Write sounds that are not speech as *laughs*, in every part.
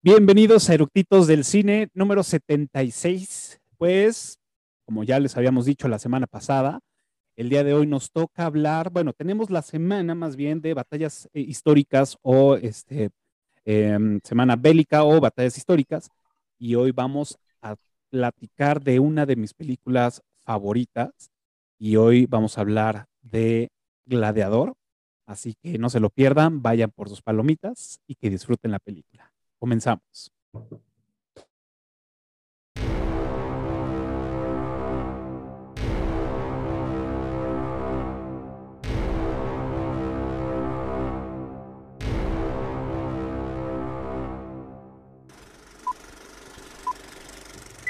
Bienvenidos a Eructitos del Cine número 76. Pues, como ya les habíamos dicho la semana pasada, el día de hoy nos toca hablar, bueno, tenemos la semana más bien de batallas eh, históricas o este, em, semana bélica o batallas históricas, y hoy vamos a platicar de una de mis películas favoritas, y hoy vamos a hablar de Gladiador, así que no se lo pierdan, vayan por sus palomitas y que disfruten la película. Comenzamos.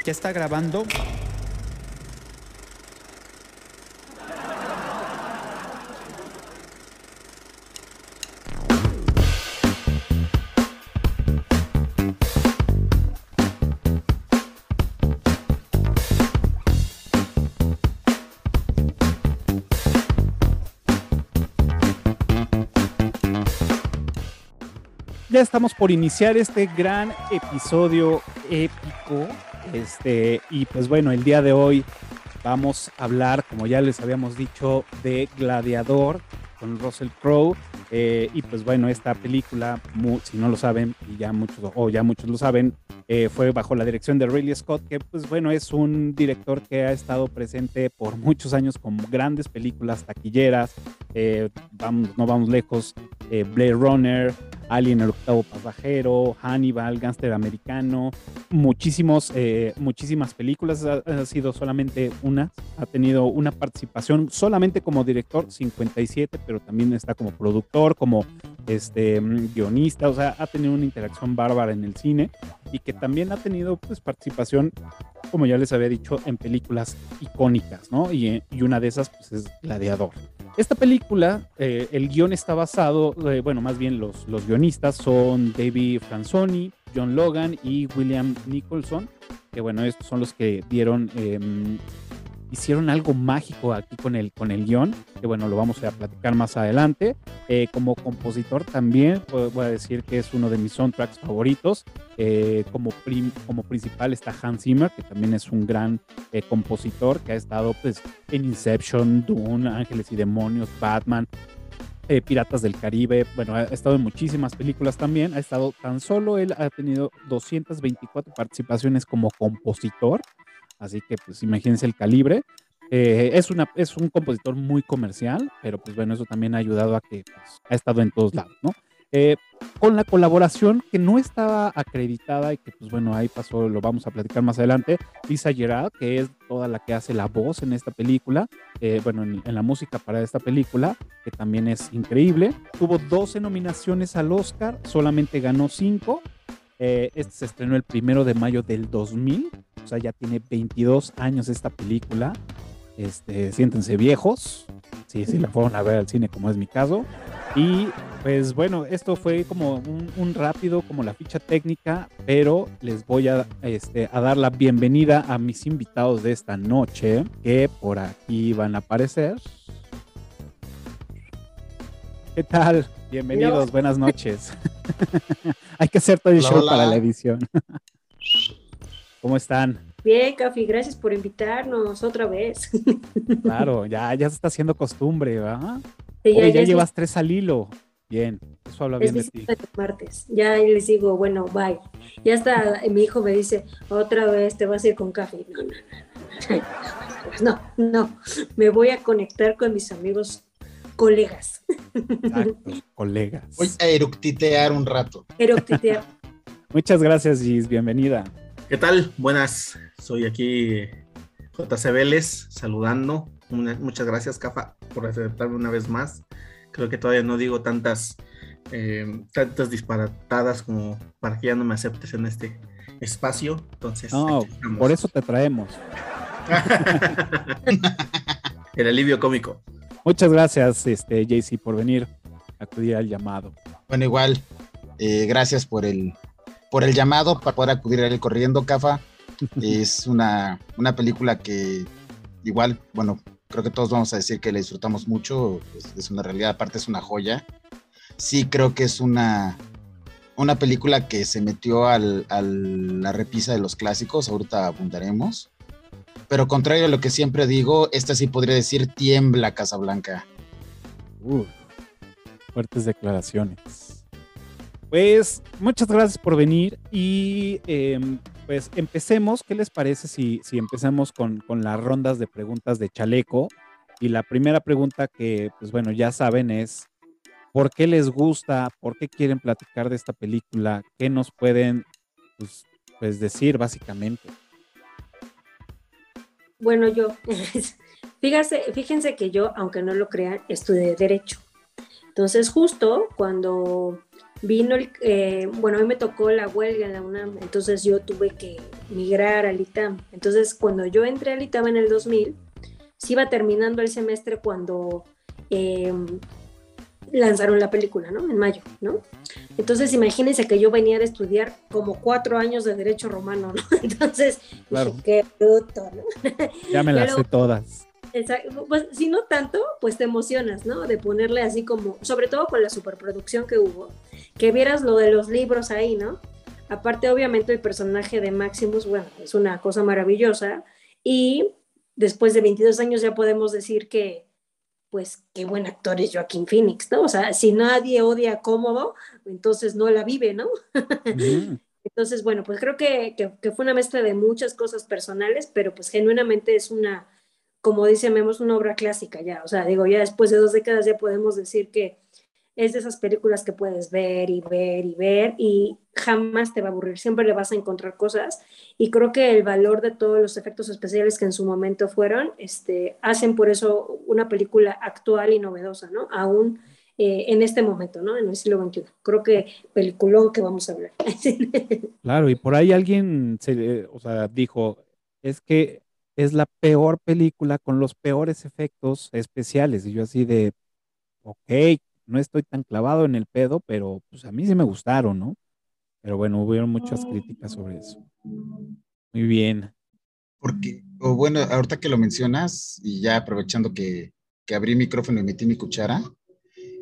¿Ya está grabando? Ya estamos por iniciar este gran episodio épico. Este, y pues bueno, el día de hoy vamos a hablar, como ya les habíamos dicho, de Gladiador con Russell Crowe. Eh, y pues bueno, esta película, si no lo saben, y ya muchos, o ya muchos lo saben, eh, fue bajo la dirección de Ridley Scott, que pues bueno, es un director que ha estado presente por muchos años con grandes películas taquilleras. Eh, vamos, no vamos lejos, Blade Runner, Alien el octavo pasajero, Hannibal, Gangster americano, muchísimos, eh, muchísimas películas, ha, sido solamente una, ha tenido una participación solamente como director, 57, pero también está como productor, como este, mm, guionista, o sea, ha tenido una interacción bárbara en el cine y que también ha tenido pues participación, como ya les había dicho, en películas icónicas, ¿no? Y, y una de esas pues es Gladiador. Esta película, eh, el guion está basado, eh, bueno, más bien los, los guionistas son David Franzoni, John Logan y William Nicholson, que bueno, estos son los que dieron em, hicieron algo mágico aquí con el, con el guion, que bueno, lo vamos a platicar más adelante. Eh, como compositor también voy a decir que es uno de mis soundtracks favoritos. Eh, como, como principal está Hans Zimmer, que también es un gran eh, compositor que ha estado pues, en Inception, Dune, Ángeles y Demonios, Batman, Piratas del Caribe, bueno, ha estado en muchísimas películas también, ha estado tan solo, él ha tenido 224 participaciones como compositor, Así que pues imagínense el calibre. Eh, es, una, es un compositor muy comercial, pero pues bueno, eso también ha ayudado a que pues, ha estado en todos lados, ¿no? Eh, con la colaboración que no estaba acreditada y que pues bueno, ahí pasó, lo vamos a platicar más adelante, Lisa Gerard, que es toda la que hace la voz en esta película, eh, bueno, en, en, la música para esta película, que también es increíble. Tuvo 12 nominaciones al Oscar, solamente ganó 5 eh, este se estrenó el primero de mayo del 2000, o sea, ya tiene 22 años esta película. Este, siéntense viejos, si sí, sí la fueron a ver al cine, como es mi caso. Y pues bueno, esto fue como un, rápido, como la ficha técnica, pero les voy a, este, a dar la bienvenida a mis invitados de esta noche, que por aquí van a aparecer. ¿Qué tal? Bienvenidos, buenas noches. *laughs* *laughs* Hay que hacer todo el show para la edición. *laughs* ¿Cómo están? Bien, Cafi, gracias por invitarnos otra vez. *laughs* claro, ya, ya se está haciendo costumbre, ¿verdad? ya, llevas tres al hilo. Bien, eso habla bien de ti. martes. Ya les digo, bueno, bye. Ya está, mi hijo me dice, otra vez te vas a ir con Cafi. No, no, no. No, no. Me voy a conectar con mis amigos colegas. Exacto, colegas. Voy a eructitear un rato. Eructitear. *laughs* Muchas gracias, Gis. Bienvenida. ¿Qué tal? Buenas. Soy aquí JC Vélez saludando. muchas gracias, Cafa, por aceptarme una vez más. Creo que todavía no digo tantas, eh, tantas disparatadas como para que ya no me aceptes en este espacio. Entonces, no, por eso te traemos. *laughs* El alivio cómico. Muchas gracias, este, JC, por venir a acudir al llamado. Bueno, igual, eh, gracias por el, por el llamado para poder acudir a él corriendo, Cafa. *laughs* es una, una película que igual, bueno, creo que todos vamos a decir que la disfrutamos mucho, es, una realidad, aparte es una joya. Sí creo que es una, una película que se metió a la repisa de los clásicos, ahorita abundaremos. Pero contrario a lo que siempre digo, esta sí podría decir tiembla Casablanca. Uh, fuertes declaraciones. Pues muchas gracias por venir y em, pues empecemos. ¿Qué les parece si, si empezamos con, con, las rondas de preguntas de chaleco? Y la primera pregunta que, pues bueno, ya saben es, ¿por qué les gusta? ¿Por qué quieren platicar de esta película? ¿Qué nos pueden pues, pues decir básicamente? Bueno, yo, *laughs* fíjense, fíjense que yo, aunque no lo crean, estudié Derecho. Entonces, justo cuando vino el, eh, bueno, a mí me tocó la huelga en la UNAM, entonces yo tuve que migrar al ITAM. Entonces, cuando yo entré al ITAM en el 2000, se iba terminando el semestre cuando em, lanzaron la película, ¿no? En mayo, ¿no? Entonces, imagínense que yo venía de estudiar como cuatro años de Derecho Romano, ¿no? *laughs* Entonces, claro. qué bruto, ¿no? *laughs* Ya me las sé todas. Exacto. Pues si no tanto, pues te emocionas, ¿no? De ponerle así como, sobre todo con la superproducción que hubo, que vieras lo de los libros ahí, ¿no? Aparte, obviamente, el personaje de Maximus, bueno, es una cosa maravillosa. Y después de 22 años ya podemos decir que, pues qué buen actor es Joaquín Phoenix, ¿no? O sea, si nadie odia cómodo, entonces no la vive, ¿no? *laughs* Entonces, bueno, pues creo que, que, fue una mezcla de muchas cosas personales, pero pues genuinamente es una, como dice Memo, es una obra clásica ya, o sea, digo, ya después de dos décadas ya podemos decir que es de esas películas que puedes ver y ver y ver y jamás te va a aburrir, siempre le vas a encontrar cosas y creo que el valor de todos los efectos especiales que en su momento fueron, este, hacen por eso una película actual y novedosa, ¿no? Aún eh, en este momento, ¿no? En el siglo XXI. Creo que peliculón que vamos a hablar. *laughs* claro, y por ahí alguien se, o sea, dijo, es que es la peor película con los peores efectos especiales. Y yo así de, ok, no estoy tan clavado en el pedo, pero pues a mí sí me gustaron, ¿no? Pero bueno, hubo muchas críticas sobre eso. Muy bien. Porque, o bueno, ahorita que lo mencionas, y ya aprovechando que, que abrí micrófono y metí mi cuchara,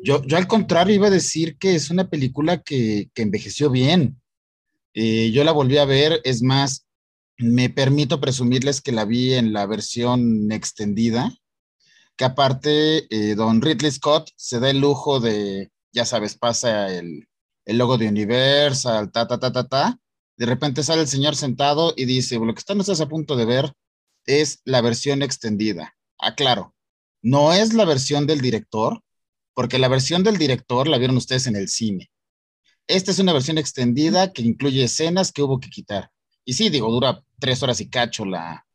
yo, yo al contrario iba a decir que es una película que, que envejeció bien. Eh, yo la volví a ver, es más, me permito presumirles que la vi en la versión extendida, que aparte eh, don Ridley Scott se da el lujo de, ya sabes, pasa el, el logo de Universal, ta, ta, ta, ta, ta. De repente sale el señor sentado y dice, lo que estamos a punto de ver es la versión extendida. Aclaro, no es la versión del director, porque la versión del director la vieron ustedes en el cine. Esta es una versión extendida que incluye escenas que hubo que quitar. Y sí, digo, dura tres horas y cacho la,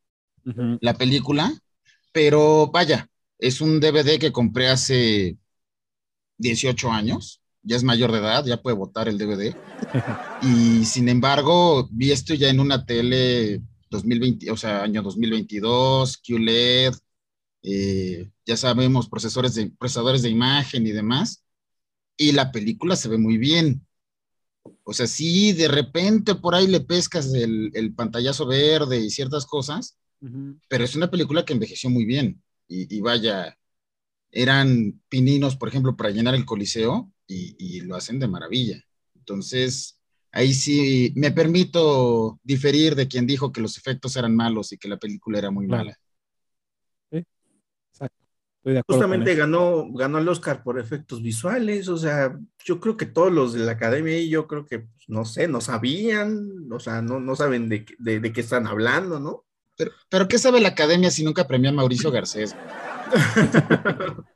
la película, pero vaya, es un DVD que compré hace 18 años, ya es mayor de edad, ya puede votar el DVD. *laughs* y sin embargo, vi esto ya en una tele 2020, o sea, año 2022, QLED, eh, ya sabemos, procesadores de, procesadores de imagen y demás. Y la película se ve muy bien. O sea, sí, de repente por ahí le pescas el, el pantallazo verde y ciertas cosas, pero es una película que envejeció muy bien y, vaya, eran pininos, por ejemplo, para llenar el coliseo y, lo hacen de maravilla. Entonces, ahí sí me permito diferir de quien dijo que los efectos eran malos y que la película era muy mala. Sí, exacto. Justamente ganó, ganó el Oscar por efectos visuales, o sea, yo creo que todos los de la academia y yo creo que, pues, no sé, no sabían, o sea, no, no saben de, de, de qué están hablando, ¿no? Pero, ¿qué sabe la academia si nunca premió a Mauricio Garcés? *laughs*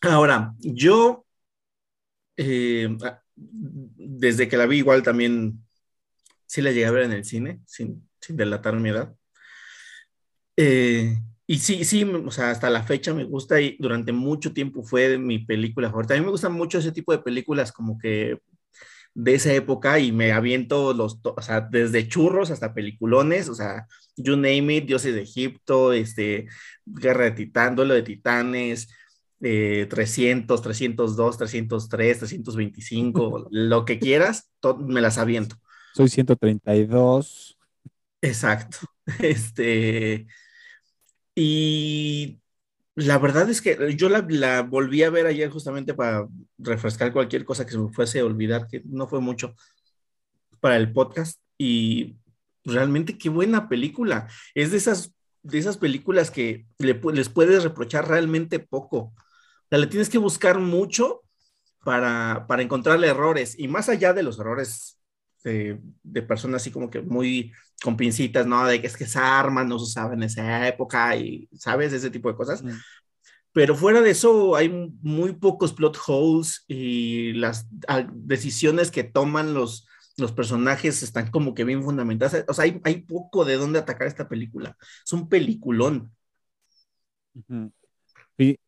Ahora, yo, eh, desde que la vi igual también, sí la llegué a ver en el cine, sin, sin delatar mi edad. Eh, y sí, sí, o sea, hasta la fecha me gusta y durante mucho tiempo fue mi película favorita. A mí me gustan mucho ese tipo de películas como que de esa época y me aviento los, o sea, desde churros hasta peliculones, o sea, you name it, Dioses de Egipto, este, Guerra de Titán, Duelo de Titanes, 300, 302, 303, 325, lo que quieras, me las aviento. Soy 132. Exacto. *laughs* Este, y la verdad es que yo la, volví a ver ayer justamente para refrescar cualquier cosa que se me fuese a olvidar, que no fue mucho para el podcast. Y realmente qué buena película. Es de esas, de esas películas que le, les puedes reprochar realmente poco. O sea, le tienes que buscar mucho para, para encontrarle errores. Y más allá de los errores de, de, personas así como que muy con pincitas, ¿no? De que es que esa arma no se usaba en esa época y, ¿sabes? Ese tipo de cosas. Mm. Pero fuera de eso, hay muy pocos plot holes y las decisiones que toman los, los personajes están como que bien fundamentadas. O sea, hay, hay poco de dónde atacar esta película. Es un peliculón. Sí,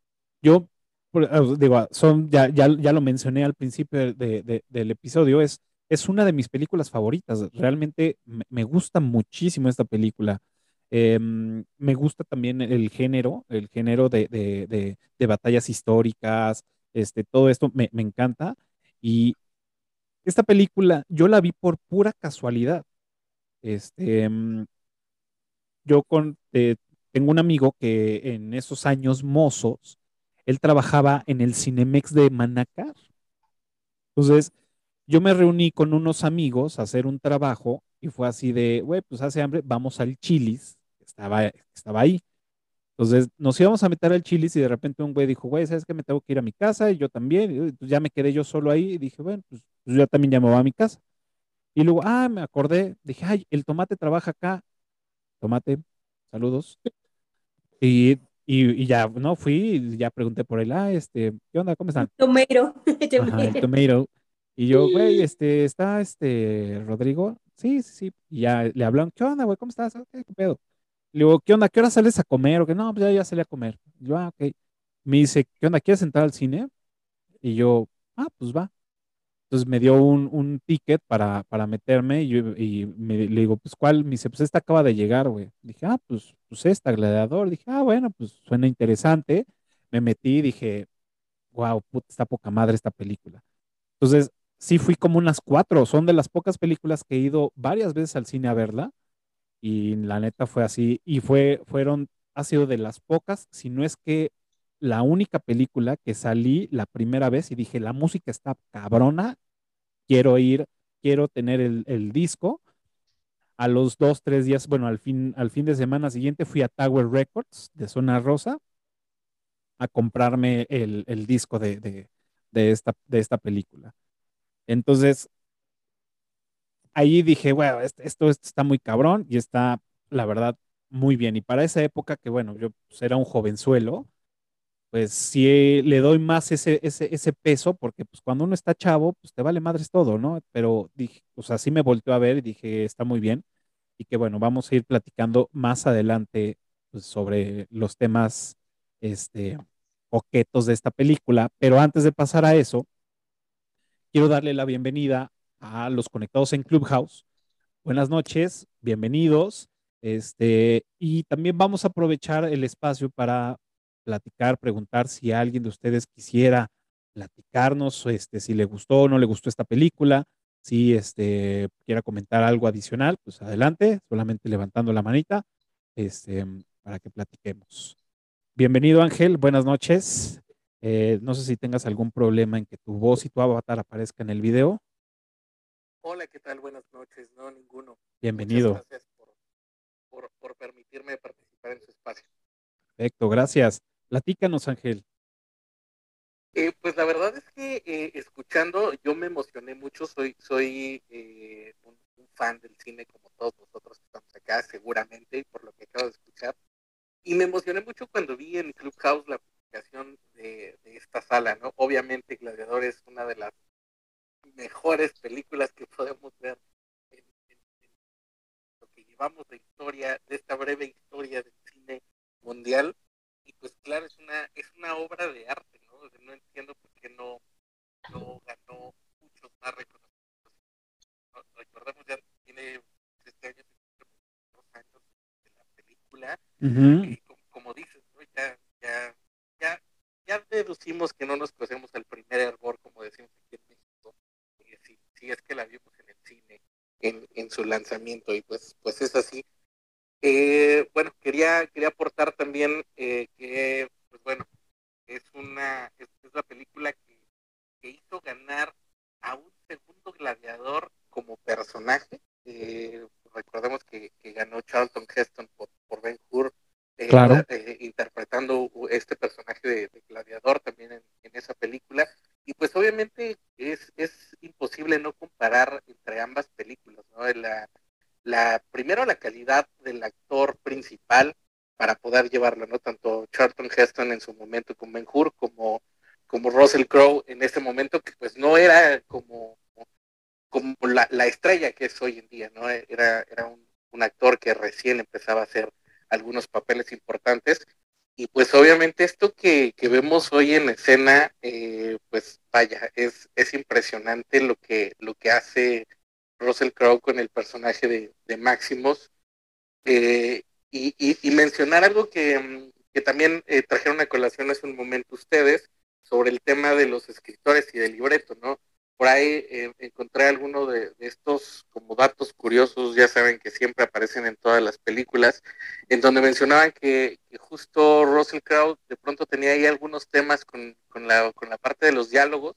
yo ah, digo, son, ya, ya, ya lo mencioné al principio de, de, del episodio, es es una de mis películas favoritas. Realmente me, gusta muchísimo esta película. Em, me gusta también el género, el género de, batallas históricas, este, todo esto me, encanta. Y esta película yo la vi por pura casualidad. Este, em, yo con, eh, tengo un amigo que en esos años mozos, él trabajaba en el Cinemex de Manacar. Entonces, yo me reuní con unos amigos a hacer un trabajo y fue así de, güey, pues hace hambre, vamos al Chilis, estaba, estaba ahí. Entonces nos íbamos a meter al Chilis y de repente un güey dijo, güey, ¿sabes qué? Me tengo que ir a mi casa y yo también. Y ya me quedé yo solo ahí y dije, bueno, pues, pues yo también ya me voy a mi casa. Y luego, ah, me acordé, dije, ay, el tomate trabaja acá. Tomate, saludos. Y, y, ya, no, fui y ya pregunté por él, ah, este, ¿qué onda? ¿Cómo están? Tomato. *laughs* Ajá, el tomato. Y yo, güey, este, está este Rodrigo. Sí, sí, sí. Y ya le hablan, ¿qué onda, güey? ¿Cómo estás? ¿Qué, pedo? Le digo, ¿qué onda? ¿Qué hora sales a comer? O que no, pues ya, ya salí a comer. Y yo, ah, ok. Me dice, ¿qué onda? ¿Quieres entrar al cine? Y yo, ah, pues va. Entonces me dio un, un ticket para, para meterme y, yo, y me, le digo, pues ¿cuál? Me dice, pues esta acaba de llegar, güey. Dije, ah, pues, pues esta, Gladiador. Dije, ah, bueno, pues suena interesante. Me metí y dije, wow, puta, está poca madre esta película. Entonces, sí fui como unas cuatro. Son de las pocas películas que he ido varias veces al cine a verla. Y la neta fue así. Y fue, fueron, ha sido de las pocas, si no es que la única película que salí la primera vez y dije, la música está cabrona, quiero ir, quiero tener el, disco. A los dos, tres días, bueno, al fin, al fin de semana siguiente fui a Tower Records de Zona Rosa a comprarme el, disco de, esta, de esta película. Entonces, ahí dije, bueno, esto, está muy cabrón y está, la verdad, muy bien. Y para esa época que, bueno, yo pues, era un jovenzuelo, pues sí le doy más ese, ese, peso, porque pues cuando uno está chavo, pues te vale madres todo, ¿no? Pero dije, pues así me volteó a ver y dije, está muy bien. Y que bueno, vamos a ir platicando más adelante pues, sobre los temas este, coquetos de esta película. Pero antes de pasar a eso, quiero darle la bienvenida a los conectados en Clubhouse. Buenas noches, bienvenidos. Este, y también vamos a aprovechar el espacio para platicar, preguntar si alguien de ustedes quisiera platicarnos, este, si le gustó o no le gustó esta película, si este, quiera comentar algo adicional, pues adelante, solamente levantando la manita, este, para que platiquemos. Bienvenido Ángel, buenas noches. Eh, no sé si tengas algún problema en que tu voz y tu avatar aparezca en el video. Hola, ¿qué tal? Buenas noches. No, ninguno. Bienvenido. gracias por, por, permitirme participar en su espacio. Perfecto, gracias. Platícanos, Ángel. Eh, pues la verdad es que eh, escuchando, yo me emocioné mucho. Soy, soy un, un, fan del cine como todos nosotros que estamos acá, seguramente, por lo que acabo de escuchar. Y me emocioné mucho cuando vi en Clubhouse la de, esta sala, ¿no? Obviamente Gladiador es una de las mejores películas que podemos ver en, lo que llevamos de historia, de esta breve historia del cine mundial. Y pues claro, es una, es una obra de arte, ¿no? no entiendo por qué no, no ganó muchos más reconocimientos. recordemos ya tiene este año dos años de la película, y como, como dices, ya, deducimos que no nos cosemos el primer error, como decimos aquí en México, si, si es que la vimos en el cine, en, en su lanzamiento, y pues, pues es así. Eh, bueno, quería, quería aportar también eh, que, pues bueno, es una, es, la película que, hizo ganar a un segundo gladiador como personaje. Eh, recordemos que, ganó Charlton Heston por, por Ben Hur, eh, eh, interpretando este personaje de, gladiador también en, esa película. Y pues obviamente es, es imposible no comparar entre ambas películas, ¿no? La, la, primero la calidad del actor principal para poder llevarlo, ¿no? Tanto Charlton Heston en su momento con Ben Hur como, como Russell Crowe en ese momento que pues no era como, como la, estrella que es hoy en día, ¿no? Era, era un, actor que recién empezaba a hacer algunos papeles importantes y pues obviamente esto que, vemos hoy en escena, eh, pues vaya, es, es impresionante lo que, lo que hace Russell Crowe con el personaje de, de Maximus. Eh, y, mencionar algo que, mm, también eh, trajeron a colación hace un momento ustedes sobre el tema de los escritores y del libreto, ¿no? Por ahí eh, encontré algunos de, estos como datos curiosos, ya saben que siempre aparecen en todas las películas, en donde mencionaban que, justo Russell Crowe de pronto tenía ahí algunos temas con, con, la, con la parte de los diálogos,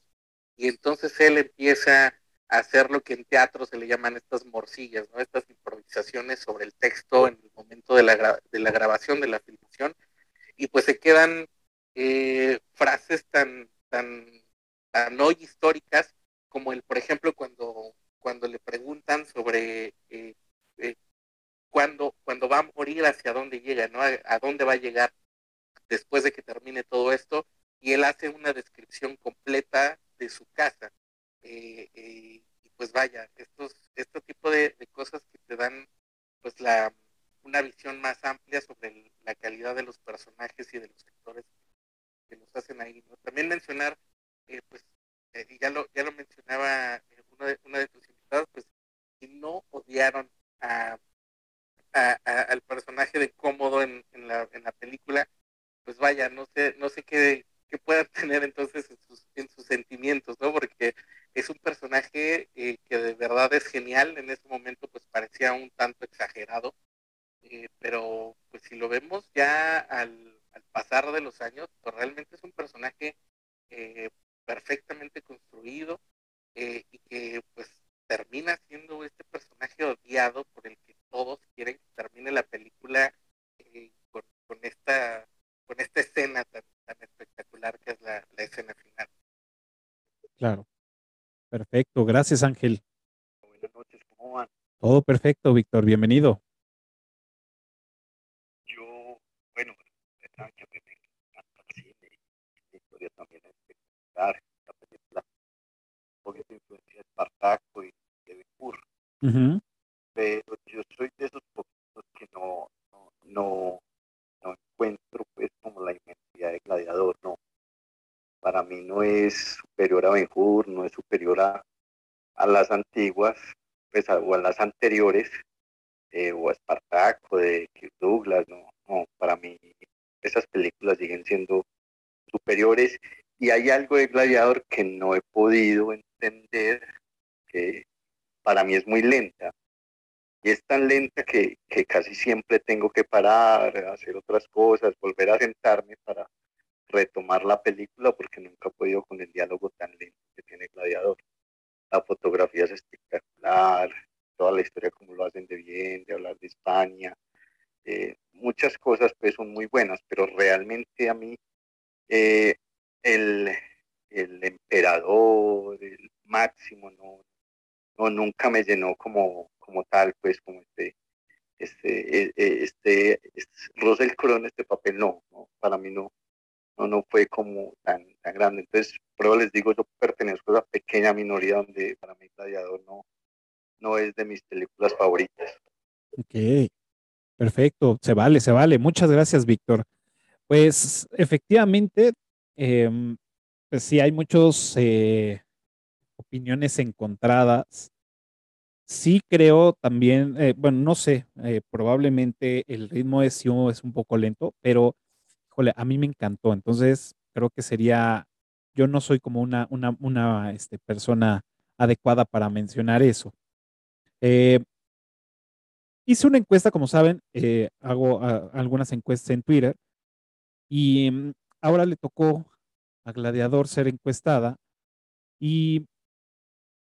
y entonces él empieza hacer lo que en teatro se le llaman estas morcillas, ¿no? Estas improvisaciones sobre el texto en el momento de la, de la grabación, de la filmación, y pues se quedan eh, frases tan, tan, tan hoy históricas como el, por ejemplo, cuando, cuando le preguntan sobre eh, eh, cuándo, cuando va a morir, hacia dónde llega, ¿no? a dónde va a llegar después de que termine todo esto, y él hace una descripción completa de su casa eh, eh, y pues vaya, estos, este tipo de, cosas que te dan pues la una visión más amplia sobre la calidad de los personajes y de los actores que nos hacen ahí. También mencionar, pues, y ya lo, ya lo mencionaba una, de, una de tus invitados, pues, si no odiaron a, al personaje de cómodo en, en, la, en la película, pues vaya, no sé, no sé qué, qué puedan *laughs* tener entonces en sus, en sus sentimientos, ¿no? Porque es un personaje eh, que de verdad es genial. En ese momento pues parecía un tanto exagerado, eh, pero pues si lo vemos ya al, pasar de los años, pues realmente es un personaje eh, perfectamente construido y que pues termina siendo este personaje odiado por el que todos quieren que termine la película con, con, esta con esta escena tan, tan espectacular que es la escena final. Claro. Perfecto, gracias Ángel. Buenas noches, ¿cómo van? Todo perfecto, Víctor, bienvenido. Yo, bueno, saben que me encanta el cine y la historia también es espectacular, la película, un poquito de influencia de Espartaco y de Becur. Pero yo soy de esos poquitos que no, no, no, no encuentro pues como la inmensidad de Gladiador, no para mí no es superior a Benjur, no es superior a, las antiguas, pues o a las anteriores, eh, o a Spartaco, de Kirk Douglas, no, no, para mí esas películas siguen siendo superiores y hay algo de Gladiador que no he podido entender, que para mí es muy lenta. Y es tan lenta que, que casi siempre tengo que parar, hacer otras cosas, volver a sentarme para, retomar la película porque nunca he podido con el diálogo tan lento que tiene Gladiador. La fotografía es espectacular, toda la historia como lo hacen de bien, de hablar de España, eh, muchas cosas pues son muy buenas, pero realmente a mí eh, el, el emperador, el máximo, no, no, nunca me llenó como, como tal, pues como este, este, e, e, este, este, Russell Crowe este papel, no, no, para mí no, no, no fue como tan, tan grande. Entonces, prueba les digo, yo pertenezco a esa pequeña minoría donde para mí Gladiador no, no es de mis películas favoritas. Ok, perfecto, se vale, se vale. Muchas gracias, Víctor. Pues efectivamente, em, pues sí, hay muchas eh, opiniones encontradas. Sí creo también, eh, bueno, no sé, eh, probablemente el ritmo es, es un poco lento, pero a mí me encantó. Entonces, creo que sería, yo no soy como una, una, una este, persona adecuada para mencionar eso. Eh, hice una encuesta, como saben, eh, hago ah, algunas encuestas en Twitter y mm, ahora le tocó a Gladiador ser encuestada y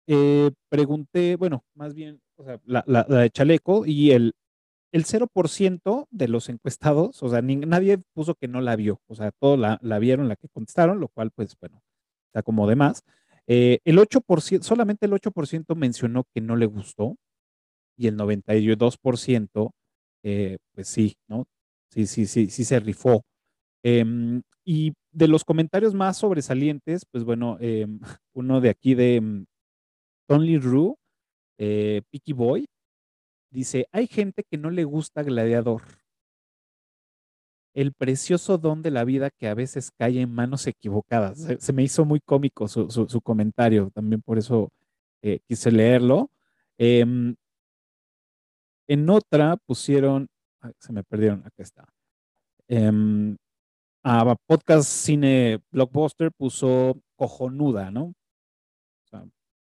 eh, pregunté, bueno, más bien, o sea, la, de Chaleco y el, el 0% de los encuestados, o sea, nadie puso que no la vio, o sea, todos la, vieron, la que contestaron, lo cual, pues, bueno, está como de más. Eh, el 8%, solamente el 8% mencionó que no le gustó y el 92%, eh, pues sí, ¿no? Sí, sí, sí, sí se rifó. Em, y de los comentarios más sobresalientes, pues bueno, em, *laughs* uno de aquí de mm, Tony Rue, eh, Picky Boy, dice, hay gente que no le gusta Gladiador. El precioso don de la vida que a veces cae en manos equivocadas. Se, me hizo muy cómico su, comentario, también por eso eh, quise leerlo. Em, en otra pusieron, se me perdieron, acá está. Em, a Podcast Cine Blockbuster puso cojonuda, ¿no?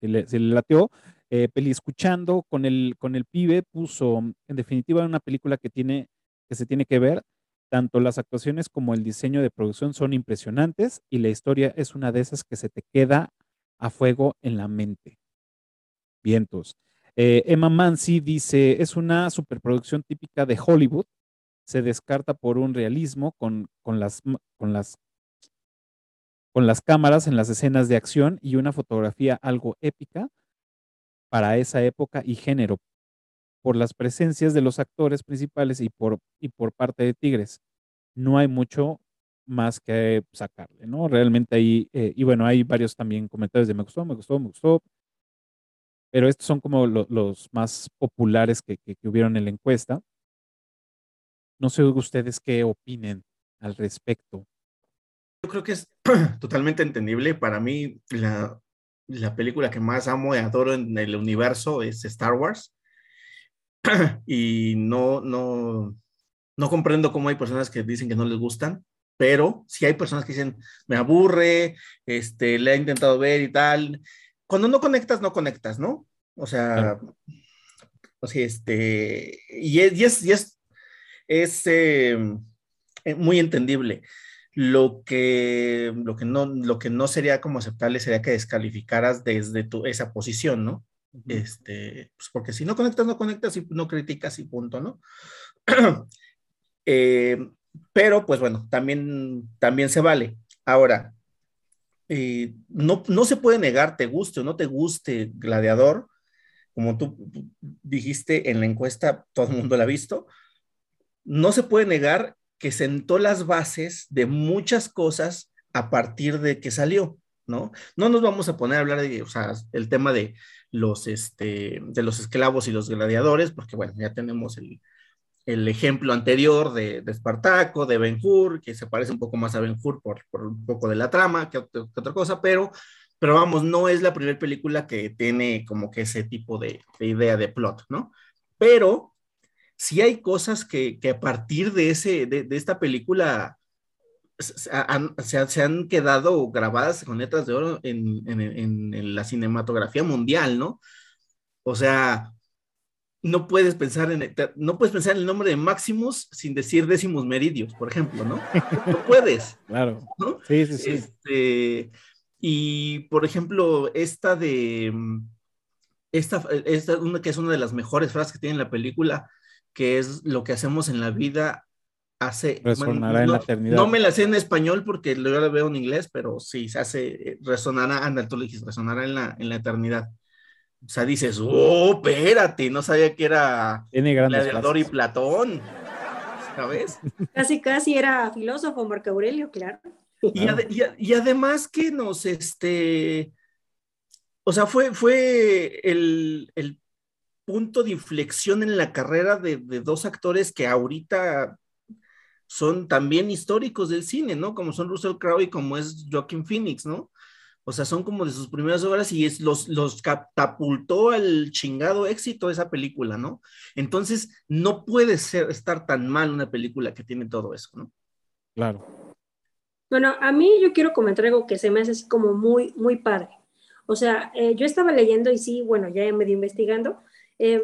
Le, se le lateó. Eh, peli escuchando con el, con el pibe puso, en definitiva, una película que tiene, que se tiene que ver. Tanto las actuaciones como el diseño de producción son impresionantes y la historia es una de esas que se te queda a fuego en la mente. Vientos. Eh, Emma Mansi dice, es una superproducción típica de Hollywood. Se descarta por un realismo con, con, las, con, las, con las cámaras en las escenas de acción y una fotografía algo épica para esa época y género, por las presencias de los actores principales y por, y por parte de Tigres. No hay mucho más que sacarle, ¿no? Realmente ahí, eh, y bueno, hay varios también comentarios de me gustó, me gustó, me gustó, pero estos son como los más populares que, que, hubieron en la encuesta. No sé ustedes qué opinen al respecto. Yo creo que es *clears throat* totalmente entendible. Para mí, la, la película que más amo y adoro en el universo es Star Wars. *clears throat* y no, no, no comprendo cómo hay personas que dicen que no les gustan, pero si hay personas que dicen, me aburre, este, le he intentado ver y tal. Cuando no conectas, no conectas, ¿no? O sea, o sea este, y es, y es, y es, es em, eh, muy entendible. Lo que, lo, que no, lo que no sería como aceptable sería que descalificaras desde tu, esa posición, ¿no? este, pues porque si no conectas, no conectas y no criticas y punto, ¿no? *clears throat* Eh, pero pues bueno, también, también se vale. Ahora, eh, no, no se puede negar, te guste o no te guste Gladiador, como tú dijiste en la encuesta, todo el mundo la ha visto, no se puede negar que sentó las bases de muchas cosas a partir de que salió, ¿no? No nos vamos a poner a hablar de, o sea, el tema de los, este, de los esclavos y los gladiadores, porque bueno, ya tenemos el, el ejemplo anterior de, de, Espartaco, de Ben Hur, que se parece un poco más a Ben Hur por, por un poco de la trama que, que, otra cosa, pero, pero vamos, no es la primera película que tiene como que ese tipo de, de idea de plot, ¿no? Pero sí hay cosas que, que a partir de, ese, de, de esta película se han, se han, quedado grabadas con letras de oro en, en, en, la cinematografía mundial, ¿no? O sea, no puedes pensar en no puedes pensar en el nombre de Maximus sin decir décimos meridios, por ejemplo, ¿no? No puedes. *laughs* Claro. ¿no? Sí, sí, sí. Este, y por ejemplo, esta de esta, esta una que es una de las mejores frases que tiene la película, que es lo que hacemos en la vida hace... Resonará en la eternidad. No me la sé en español porque yo la veo en inglés, pero sí, se hace, resonará, anda, tú le dijiste, resonará en la, en la eternidad. O sea, dices, oh, espérate, no sabía que era Gladiador y Platón, ¿sabes? Casi, casi era filósofo Marco Aurelio, claro. Y, y, y, además que nos, este, o sea, fue, fue el, el punto de inflexión en la carrera de, de, dos actores que ahorita son también históricos del cine, ¿no? Como son Russell Crowe y como es Joaquin Phoenix, ¿no? O sea, son como de sus primeras obras y es, los, los catapultó al chingado éxito esa película, ¿no? Entonces, no puede ser, estar tan mal una película que tiene todo eso, ¿no? Claro. Bueno, a mí yo quiero comentar algo que se me hace así como muy, muy padre. O sea, eh, yo estaba leyendo y sí, bueno, ya medio investigando, eh,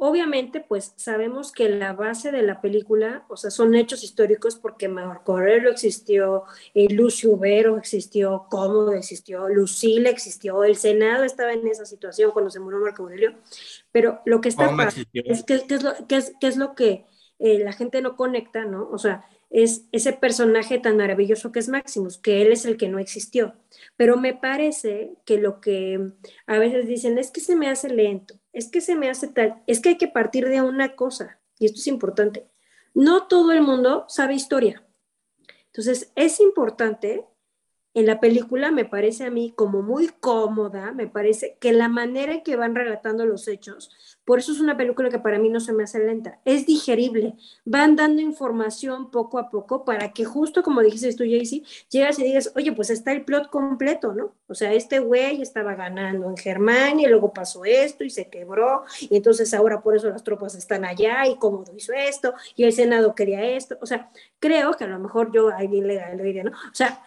Obviamente, pues sabemos que la base de la película, o sea, son hechos históricos porque Marco Aurelio existió, el Lucio Vero existió, Cómodo existió, Lucila existió, el Senado estaba en esa situación cuando se murió Marco Aurelio, pero lo que está es que, es lo, que, es, es lo que eh, la gente no conecta, ¿no? O sea, es ese personaje tan maravilloso que es Maximus, que él es el que no existió. Pero me parece que lo que a veces dicen es que se me hace lento, es que se me hace tal, es que hay que partir de una cosa, y esto es importante. No todo el mundo sabe historia. Entonces, es importante en la película me parece a mí como muy cómoda, me parece que la manera en que van relatando los hechos, por eso es una película que para mí no se me hace lenta, es digerible, van dando información poco a poco para que justo como dijiste tú, Jaycee, llegas y digas, oye, pues está el plot completo, ¿no? O sea, este güey estaba ganando en Germania, y luego pasó esto y se quebró, y entonces ahora por eso las tropas están allá y cómo hizo esto, y el Senado quería esto, o sea, creo que a lo mejor yo alguien le diría, ¿no? O sea,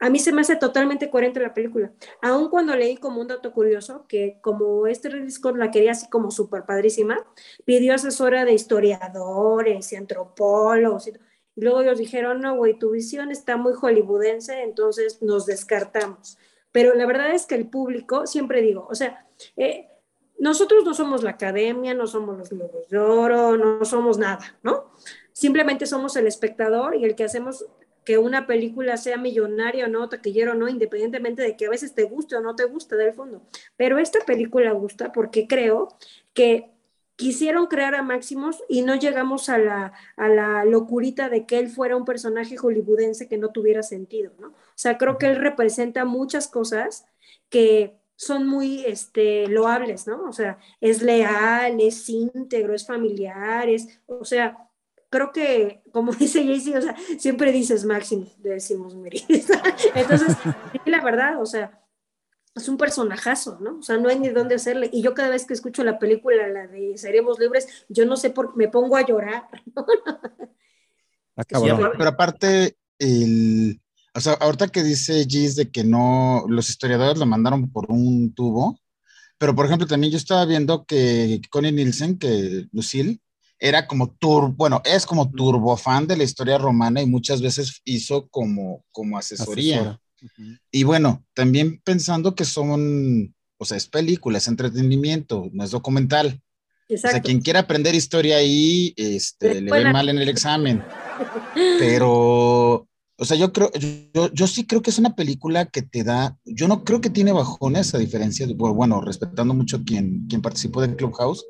a mí se me hace totalmente coherente la película. Aun cuando leí como un dato curioso, que como este Scott la quería así como súper padrísima, pidió asesora de historiadores y antropólogos. Y, luego ellos dijeron, no, güey, tu visión está muy hollywoodense, entonces nos descartamos. Pero la verdad es que el público, siempre digo, o sea, eh, nosotros no somos la academia, no somos los Globos de Oro, no somos nada, ¿no? Simplemente somos el espectador y el que hacemos que una película sea millonaria o no, taquillero o no, independientemente de que a veces te guste o no te guste del fondo. Pero esta película gusta porque creo que quisieron crear a Máximos y no llegamos a la, a la locurita de que él fuera un personaje hollywoodense que no tuviera sentido, ¿no? O sea, creo que él representa muchas cosas que son muy este, loables, ¿no? O sea, es leal, es íntegro, es familiar, es, o sea, creo que, como *laughs* dice Jaycee, o sea, siempre dices Máximo, decimos Miri. *laughs* Entonces, la verdad, o sea, es un personajazo, ¿no? O sea, no hay ni dónde hacerle. Y yo cada vez que escucho la película, la de Seremos Libres, yo no sé por qué me pongo a llorar. *laughs* pero aparte, el, o sea, ahorita que dice Gis de que no, los historiadores lo mandaron por un tubo, pero por ejemplo, también yo estaba viendo que Connie Nielsen, que Lucille, era como turbo, bueno, es como turbo fan de la historia romana y muchas veces hizo como, como asesoría. Y bueno, también pensando que son, o sea, es película, es entretenimiento, no es documental. O sea, quien quiera aprender historia ahí, este, le ve mal en el examen. *laughs* Pero, o sea, yo creo, yo, yo, sí creo que es una película que te da, yo no creo que tiene bajones a diferencia, de, bueno, respetando mucho quien, quien participó de Clubhouse,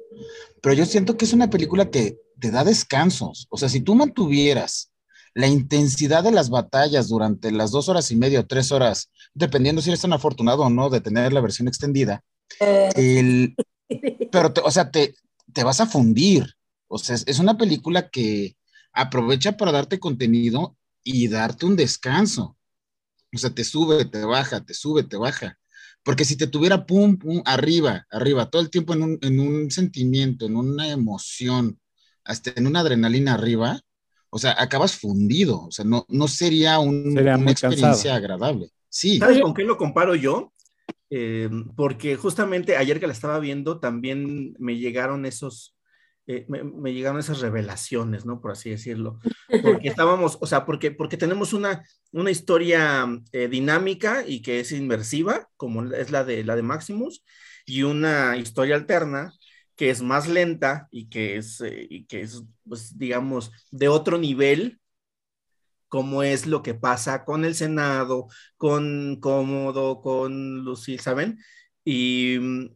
pero yo siento que es una película que te da descansos. O sea, si tú mantuvieras la intensidad de las batallas durante las dos horas y media o tres horas, dependiendo si eres tan afortunado o no de tener la versión extendida, el, *laughs* pero, o sea, te, te vas a fundir. O sea, es una película que aprovecha para darte contenido y darte un descanso. O sea, te sube, te baja, te sube, te baja. Porque si te tuviera pum, pum, arriba, arriba, todo el tiempo en un, en un sentimiento, en una emoción, hasta en una adrenalina arriba, o sea, acabas fundido, o sea, no, no sería, una experiencia agradable. Sí. ¿Sabes con qué lo comparo yo? Eh, porque justamente ayer que la estaba viendo, también me llegaron esos, eh, me, llegaron esas revelaciones, ¿no? Por así decirlo. Porque *laughs* estábamos, o sea, porque, porque tenemos una, una historia eh, dinámica y que es inmersiva, como es la de, la de Maximus, y una historia alterna que es más lenta y que es, eh, y que es pues, digamos, de otro nivel, como es lo que pasa con el Senado, con Cómodo, con Lucille, ¿saben? Y mm,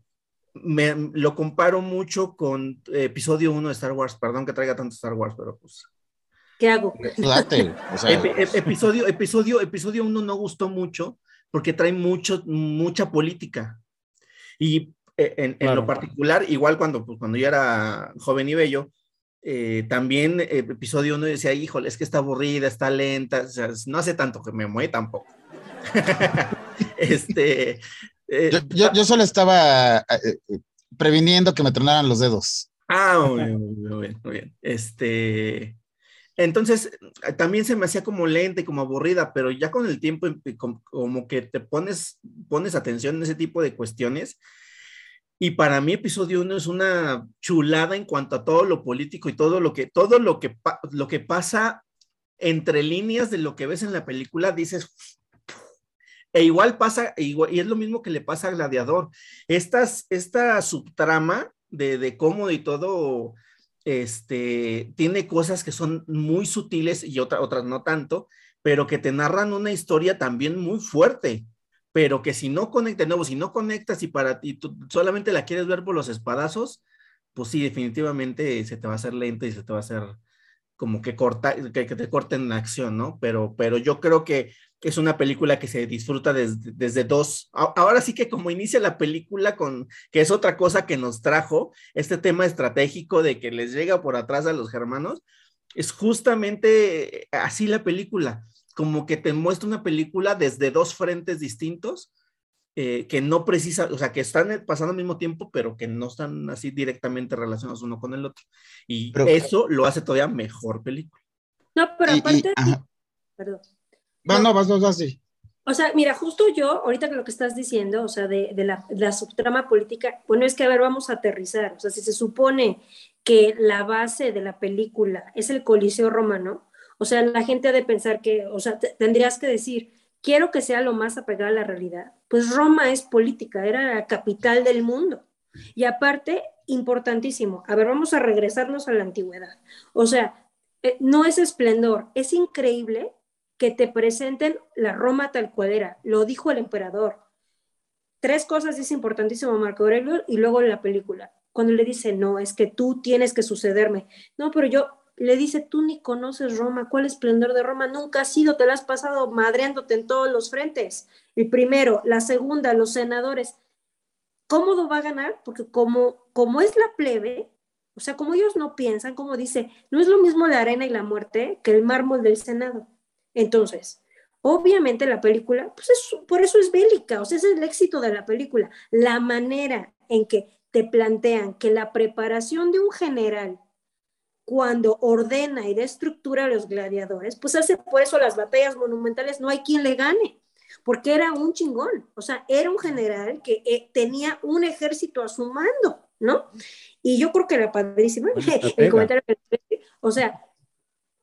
me, lo comparo mucho con episodio 1 de Star Wars. Perdón que traiga tanto Star Wars, pero pues. ¿Qué hago? *laughs* episodio, episodio, episodio 1 no gustó mucho porque trae mucho, mucha política. Y eh, en, lo particular, igual cuando, pues, cuando yo era joven y bello, eh, también eh, episodio 1 decía, híjole, es que está aburrida, está lenta, o sea, no hace tanto que me mueve tampoco. *laughs* este, eh, yo, solo estaba eh, eh, previniendo que me tronaran los dedos. Ah, muy bien, muy bien, muy bien. Este, entonces, también se me hacía como lenta y como aburrida, pero ya con el tiempo como, que te pones, pones atención en ese tipo de cuestiones Y para mí episodio 1 es una chulada en cuanto a todo lo político y todo lo que, todo lo que, lo que pasa entre líneas de lo que ves en la película, dices, e igual pasa, y es lo mismo que le pasa a Gladiador. Estas, esta subtrama de, de cómo y todo este, tiene cosas que son muy sutiles y otras no tanto, pero que te narran una historia también muy fuerte, pero que si no conectas, nuevo, si no conectas y para ti tú solamente la quieres ver por los espadazos, pues sí, definitivamente se te va a hacer lenta y se te va a hacer como que corta, que, te corten la acción, ¿no? Pero, pero yo creo que es una película que se disfruta desde, desde dos. Ahora sí que como inicia la película con, que es otra cosa que nos trajo, este tema estratégico de que les llega por atrás a los germanos, es justamente así la película, como que te muestra una película desde dos frentes distintos eh, que no precisa, o sea, que están pasando al mismo tiempo, pero que no están así directamente relacionados uno con el otro. Y eso lo hace todavía mejor película. No, pero aparte, perdón. No, vas, vas, así. O sea, mira, justo yo, ahorita que lo que estás diciendo, o sea, de, de, la, la, subtrama política, bueno, es que a ver, vamos a aterrizar. O sea, si se supone que la base de la película es el Coliseo romano, o sea, la gente ha de pensar que, o sea, tendrías que decir, quiero que sea lo más apegado a la realidad. Pues Roma es política, era la capital del mundo. Y aparte, importantísimo, a ver, vamos a regresarnos a la antigüedad. O sea, eh, no es esplendor, es increíble que te presenten la Roma tal cual era, lo dijo el emperador. Tres cosas es importantísimo Marco Aurelio y luego la película. Cuando le dice, no, es que tú tienes que sucederme. No, pero yo, le dice, tú ni conoces Roma, ¿cuál esplendor de Roma? Nunca has sido, te la has pasado madreándote en todos los frentes. El primero, la segunda, los senadores. ¿Cómo va a ganar? Porque como, como es la plebe, o sea, como ellos no piensan, como dice, no es lo mismo la arena y la muerte que el mármol del Senado. Entonces, obviamente la película, pues es, por eso es bélica, o sea, ese es el éxito de la película, la manera en que te plantean que la preparación de un general cuando ordena y da estructura a los gladiadores, pues hace por eso las batallas monumentales no hay quien le gane, porque era un chingón, o sea, era un general que eh, tenía un ejército a su mando, ¿no? Y yo creo que era padrísimo *laughs* el comentario, o sea,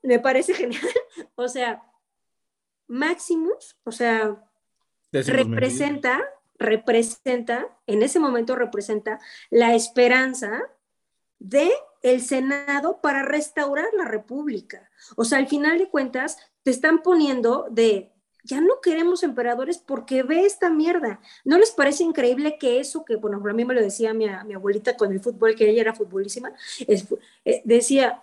me parece genial, *laughs* o sea, Maximus, o sea, representa, representa, en ese momento representa la esperanza de el Senado para restaurar la República. O sea, al final de cuentas, te están poniendo de, ya no queremos emperadores porque ve esta mierda. ¿No les parece increíble que eso, que, bueno, a mí me lo decía mi, mi abuelita con el fútbol, que ella era futbolísima, eh, decía,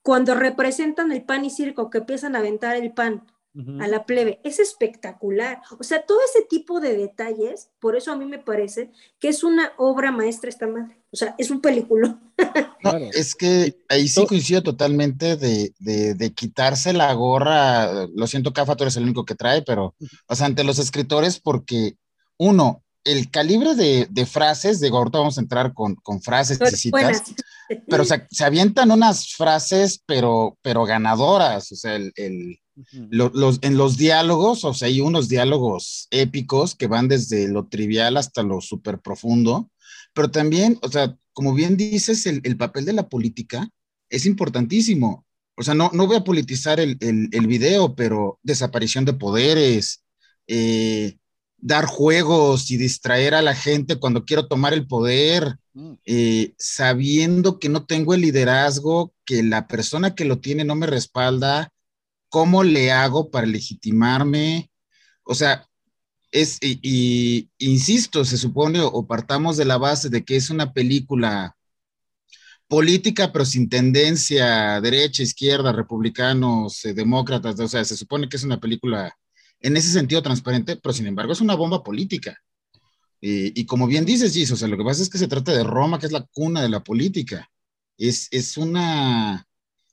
cuando representan el pan y circo, que empiezan a aventar el pan a la plebe. Es espectacular. O sea, todo ese tipo de detalles, por eso a mí me parece que es una obra maestra esta madre. O sea, es un película. *laughs* es que ahí sí coincido totalmente de, de, quitarse la gorra. Lo siento, Cafa, tú eres el único que trae, pero, o sea, ante los escritores, porque uno, el calibre de, de frases, de ahorita vamos a entrar con, con frases y citas, pero se avientan unas frases, pero, pero ganadoras, o sea, el, el los, en los diálogos, o sea, hay unos diálogos épicos que van desde lo trivial hasta lo súper profundo, pero también, o sea, como bien dices, el, el, papel de la política es importantísimo. O sea, no, no voy a politizar el, el, el video, pero desaparición de poderes, eh, dar juegos y distraer a la gente cuando quiero tomar el poder, mm. eh, sabiendo que no tengo el liderazgo, que la persona que lo tiene no me respalda, ¿cómo le hago para legitimarme? O sea, es, y, insisto, se supone o partamos de la base de que es una película política, pero sin tendencia derecha, izquierda, republicanos, eh, demócratas, o sea, se supone que es una película en ese sentido transparente, pero sin embargo es una bomba política. y como bien dices, Gis, o sea, lo que pasa es que se trata de Roma, que es la cuna de la política. Es, es una,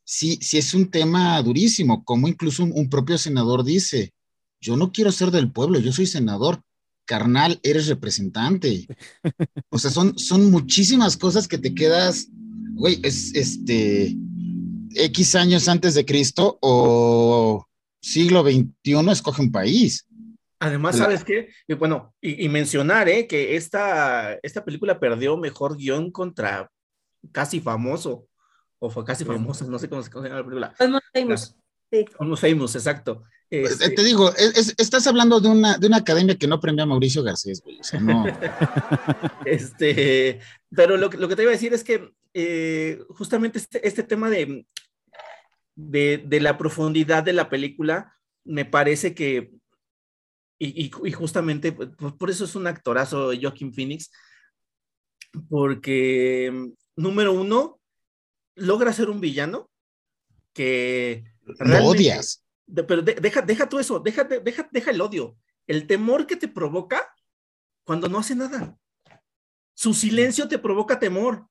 sí, sí es un tema durísimo, como incluso un, propio senador dice, yo no quiero ser del pueblo, yo soy senador, carnal, eres representante. *laughs* O sea, son, son muchísimas cosas que te quedas, güey, es este, X años antes de Cristo o siglo XXI, escoge un país. Además, ¿sabes qué? Bueno, y, mencionar ¿eh? que esta, esta película perdió mejor guion contra casi famoso, o fue casi famoso, no sé cómo se llama la película. Almost Famous. Sí. Almost Famous, exacto. Pues, este... Te digo, estás hablando de una, de una academia que no premia a Mauricio Garcés, güey. O sea, no. *laughs* este, pero lo, lo, que te iba a decir es que eh, justamente este, este tema de, de, de, la profundidad de la película, me parece que, y, y, justamente pues, por eso es un actorazo Joaquín Phoenix, porque, número uno, logra ser un villano que... Lo odias pero deja, deja tú eso, deja, deja, deja el odio, el temor que te provoca cuando no hace nada. Su silencio te provoca temor.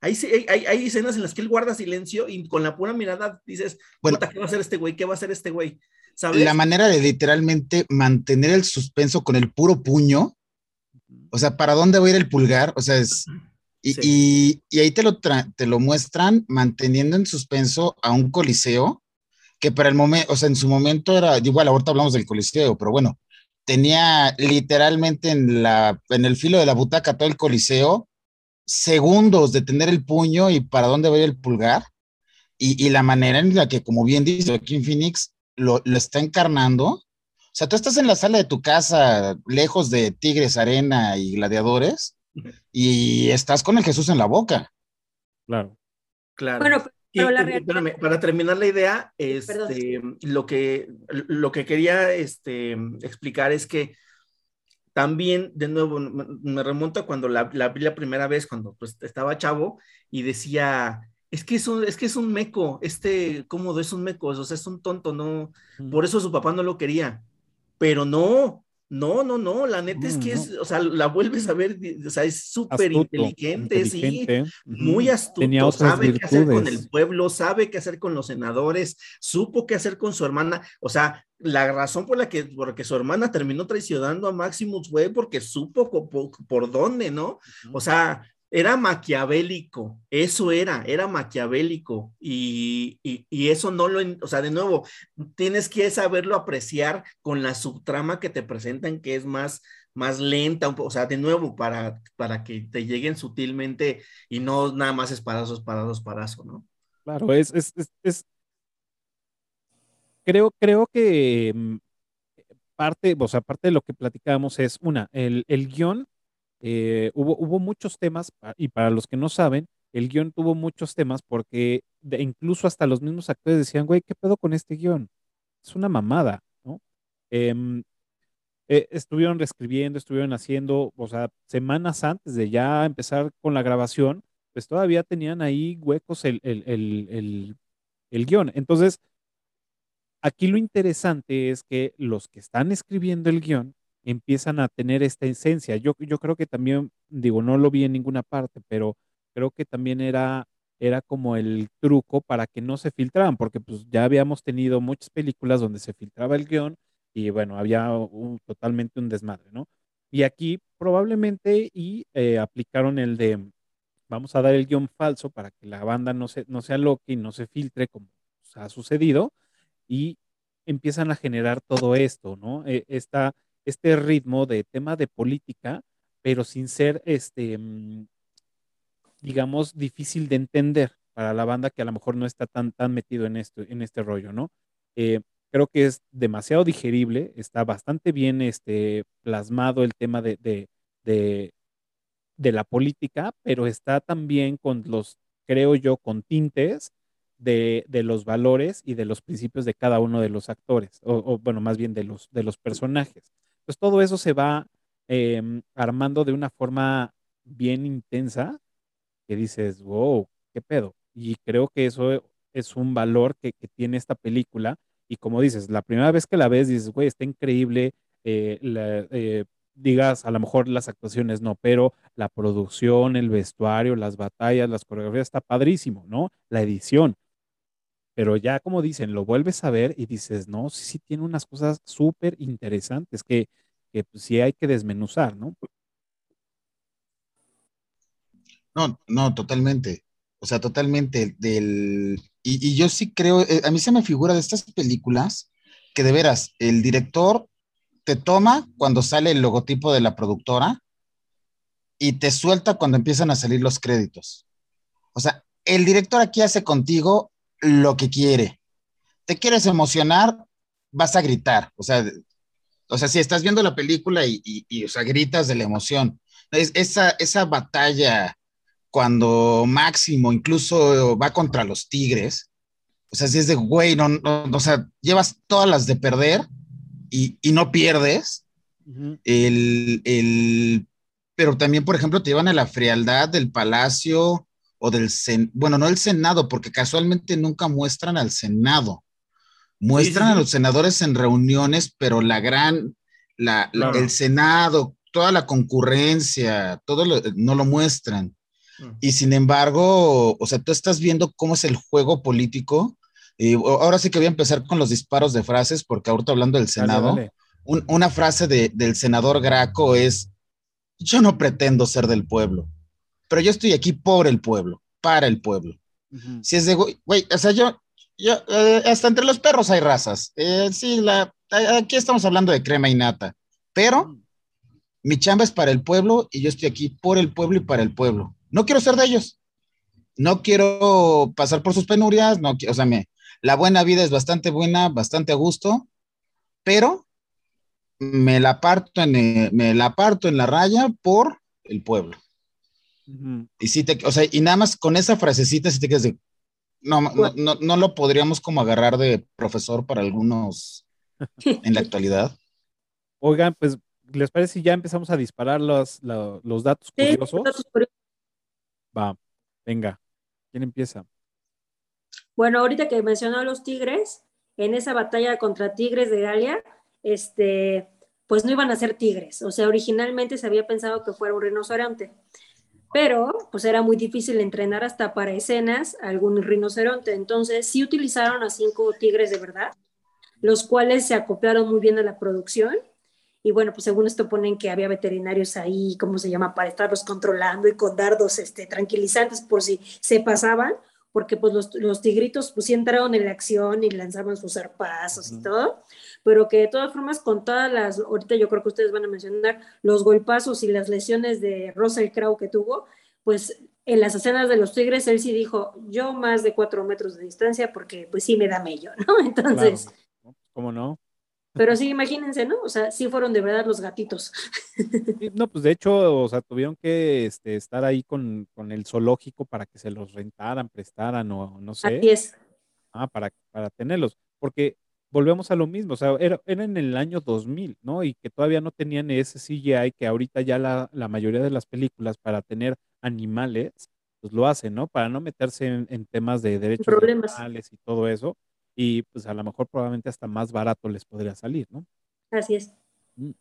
Hay, hay, hay, escenas en las que él guarda silencio y con la pura mirada dices, bueno, ¿qué va a hacer este güey? ¿Qué va a hacer este güey? La manera de literalmente mantener el suspenso con el puro puño, o sea, ¿para dónde va a ir el pulgar? O sea, es... Y, y, y ahí te lo, te lo muestran manteniendo en suspenso a un coliseo que para el momento, o sea, en su momento era, igual ahorita hablamos del Coliseo, pero bueno, tenía literalmente en, la, en el filo de la butaca todo el Coliseo, segundos de tener el puño y para dónde va el pulgar, y, y, la manera en la que, como bien dice Joaquín Phoenix, lo, lo está encarnando. O sea, tú estás en la sala de tu casa, lejos de tigres, arena y gladiadores, y estás con el Jesús en la boca. Claro. Claro. Bueno, para terminar la idea, este, lo, que, lo que quería este, explicar es que también, de nuevo, me remonto a cuando la, vi la primera vez, cuando pues, estaba chavo, y decía, es que es un, es que es un meco, este cómodo es un meco, o sea, es un tonto, no, por eso su papá no lo quería, pero no, no, no, no, la neta es que es, o sea, la vuelves a ver, o sea, es súper inteligente, sí, muy astuto, sabe qué hacer con el pueblo, sabe qué hacer con los senadores, supo qué hacer con su hermana, o sea, la razón por la que, porque su hermana terminó traicionando a Maximus fue porque supo por, por dónde, ¿no? O sea, era maquiavélico, eso era, era maquiavélico y, y, eso no lo, o sea, de nuevo, tienes que saberlo apreciar con la subtrama que te presentan, que es más, más lenta, o sea, de nuevo, para, para que te lleguen sutilmente y no nada más espadazo, espadazo, espadazo, ¿no? Claro, es, es, es, creo, creo que mm, parte, o sea, parte de lo que platicábamos es, una, el, el guion eh, hubo, hubo muchos temas, y para los que no saben, el guion tuvo muchos temas porque incluso hasta los mismos actores decían, güey, ¿qué pedo con este guion? Es una mamada, ¿no? Em, eh, estuvieron reescribiendo, estuvieron haciendo, o sea, semanas antes de ya empezar con la grabación, pues todavía tenían ahí huecos el, el, el, el guion. Entonces, aquí lo interesante es que los que están escribiendo el guion empiezan a tener esta esencia. Yo, yo creo que también, digo, no lo vi en ninguna parte, pero creo que también era, era como el truco para que no se filtraran, porque pues ya habíamos tenido muchas películas donde se filtraba el guion y bueno, había un, totalmente un desmadre, ¿no? Y aquí probablemente y eh, aplicaron el de, vamos a dar el guion falso para que la banda no se, no se aloque y no se filtre como ha sucedido y empiezan a generar todo esto, ¿no? E, esta este ritmo de tema de política, pero sin ser, este, mm, digamos, difícil de entender para la banda que a lo mejor no está tan, tan metido en, esto, en este rollo, ¿no? Eh, creo que es demasiado digerible, está bastante bien este, plasmado el tema de, de, de, la política, pero está también con los, creo yo, con tintes de, de, los valores y de los principios de cada uno de los actores, o, o, bueno, más bien de los, de los personajes. Pues todo eso se va em, armando de una forma bien intensa que dices, wow, qué pedo. Y creo que eso es un valor que, tiene esta película. Y como dices, la primera vez que la ves, dices, güey, está increíble. Eh, eh, digas, a lo mejor las actuaciones no, pero la producción, el vestuario, las batallas, las coreografías, está padrísimo, ¿no? La edición. Pero ya como dicen, lo vuelves a ver y dices, no, sí, sí tiene unas cosas súper interesantes que, que pues, sí hay que desmenuzar, ¿no? No, no, totalmente. O sea, totalmente. Del, y, yo sí creo, eh, a mí se me figura de estas películas que de veras, el director te toma cuando sale el logotipo de la productora y te suelta cuando empiezan a salir los créditos. O sea, el director aquí hace contigo lo que quiere. Te quieres emocionar, vas a gritar. O sea, o sea si estás viendo la película y, y, o sea, gritas de la emoción. Es, esa, esa batalla cuando Máximo incluso va contra los Tigres, o sea, si es de, güey, no, no, o sea, llevas todas las de perder y, y no pierdes. el, el, pero también, por ejemplo, te llevan a la frialdad del palacio o del, sen, bueno, no el Senado, porque casualmente nunca muestran al Senado. Muestran sí, sí, a los senadores en reuniones, pero la gran, la, claro. la, el Senado, toda la concurrencia, todo lo, no lo muestran. Y sin embargo, o sea, tú estás viendo cómo es el juego político. Y ahora sí que voy a empezar con los disparos de frases, porque ahorita hablando del Senado, dale, dale. Un, una frase de, del senador Graco es, yo no pretendo ser del pueblo, pero yo estoy aquí por el pueblo, para el pueblo. Uh -huh. Si es de, güey, o sea, yo, yo eh, hasta entre los perros hay razas. Eh, sí, la, aquí estamos hablando de crema y nata, pero mi chamba es para el pueblo y yo estoy aquí por el pueblo y para el pueblo. No quiero ser de ellos. No quiero pasar por sus penurias, no, o sea, me, la buena vida es bastante buena, bastante a gusto, pero me la parto en, eh, me la parto en la raya por el pueblo. Uh -huh. Y si te, o sea, y nada más con esa frasecita, si te quedas de, no, no, no, no, lo podríamos como agarrar de profesor para algunos en la *laughs* actualidad. Oigan, pues, ¿les parece si ya empezamos a disparar los, los, los datos sí, curiosos? Datos curiosos. Va, venga, ¿quién empieza? Bueno, ahorita que mencionó a los tigres, en esa batalla contra tigres de Galia, este, pues no iban a ser tigres. O sea, originalmente se había pensado que fuera un rinoceronte. Pero, pues era muy difícil entrenar hasta para escenas algún rinoceronte. Entonces, sí utilizaron a cinco tigres de verdad, los cuales se acoplaron muy bien a la producción y bueno, pues según esto ponen que había veterinarios ahí, ¿cómo se llama?, para estarlos controlando y con dardos este, tranquilizantes por si se pasaban, porque pues los, los tigritos pues sí entraron en la acción y lanzaban sus zarpazos uh -huh. y todo, pero que de todas formas con todas las, ahorita yo creo que ustedes van a mencionar los golpazos y las lesiones de Russell Crowe que tuvo, pues en las escenas de los tigres él sí dijo, yo más de cuatro metros de distancia porque pues sí me da mello, ¿no? *laughs* Entonces... Claro. ¿Cómo no? Pero sí, imagínense, ¿no? O sea, sí fueron de verdad los gatitos. No, pues de hecho, o sea, tuvieron que este, estar ahí con, con el zoológico para que se los rentaran, prestaran o no sé. Así es. Ah, para, para tenerlos. Porque volvemos a lo mismo, o sea, era, era en el año 2000, ¿no? Y que todavía no tenían ese CGI que ahorita ya la, la mayoría de las películas para tener animales, pues lo hacen, ¿no? Para no meterse en, en temas de derechos Problemas. animales y todo eso y pues a lo mejor probablemente hasta más barato les podría salir, ¿no? Así es. Mm.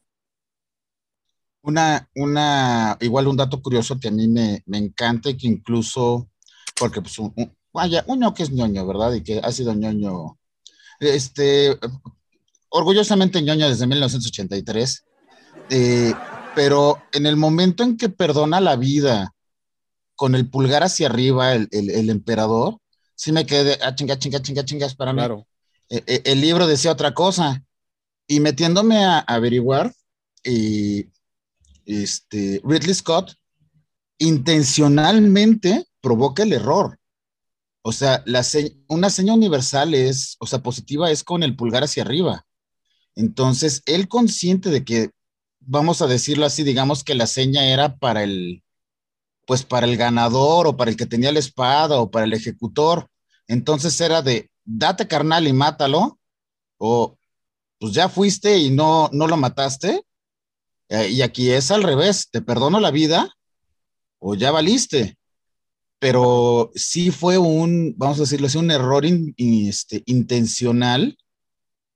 Una, una, igual un dato curioso que a mí me, me encanta y que incluso, porque pues un, un, vaya, uno que es ñoño, ¿verdad? Y que ha sido ñoño, este, orgullosamente ñoño desde 1983, eh, pero en el momento en que perdona la vida con el pulgar hacia arriba el, el, el emperador, sí me quedé, ah, chinga, chinga, chinga, chingas para mí. Claro. Eh, eh, el libro decía otra cosa. Y metiéndome a, a averiguar, y este, Ridley Scott intencionalmente provoca el error. O sea, una seña universal es, o sea, positiva es con el pulgar hacia arriba. Entonces, él consciente de que, vamos a decirlo así, digamos que la seña era para el, pues para el ganador o para el que tenía la espada o para el ejecutor. Entonces era de, date carnal y mátalo, o pues ya fuiste y no, no lo mataste. Eh, y aquí es al revés, te perdono la vida o ya valiste. Pero sí fue un, vamos a decirlo así, un error in, in, este, intencional,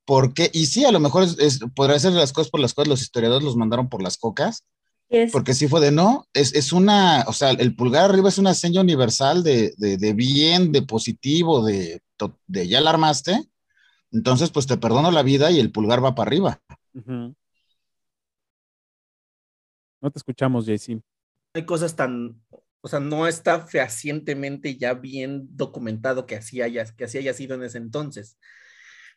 porque, y sí, a lo mejor es, es, podrá ser las cosas por las cuales los historiadores los mandaron por las cocas, Yes. Porque sí fue de no, es, es, una, o sea, el pulgar arriba es una seña universal de, de, de bien, de positivo, de, de, ya la armaste, entonces pues te perdono la vida y el pulgar va para arriba. Uh -huh. No te escuchamos, JC. Hay cosas tan, o sea, no está fehacientemente ya bien documentado que así haya, que así haya sido en ese entonces.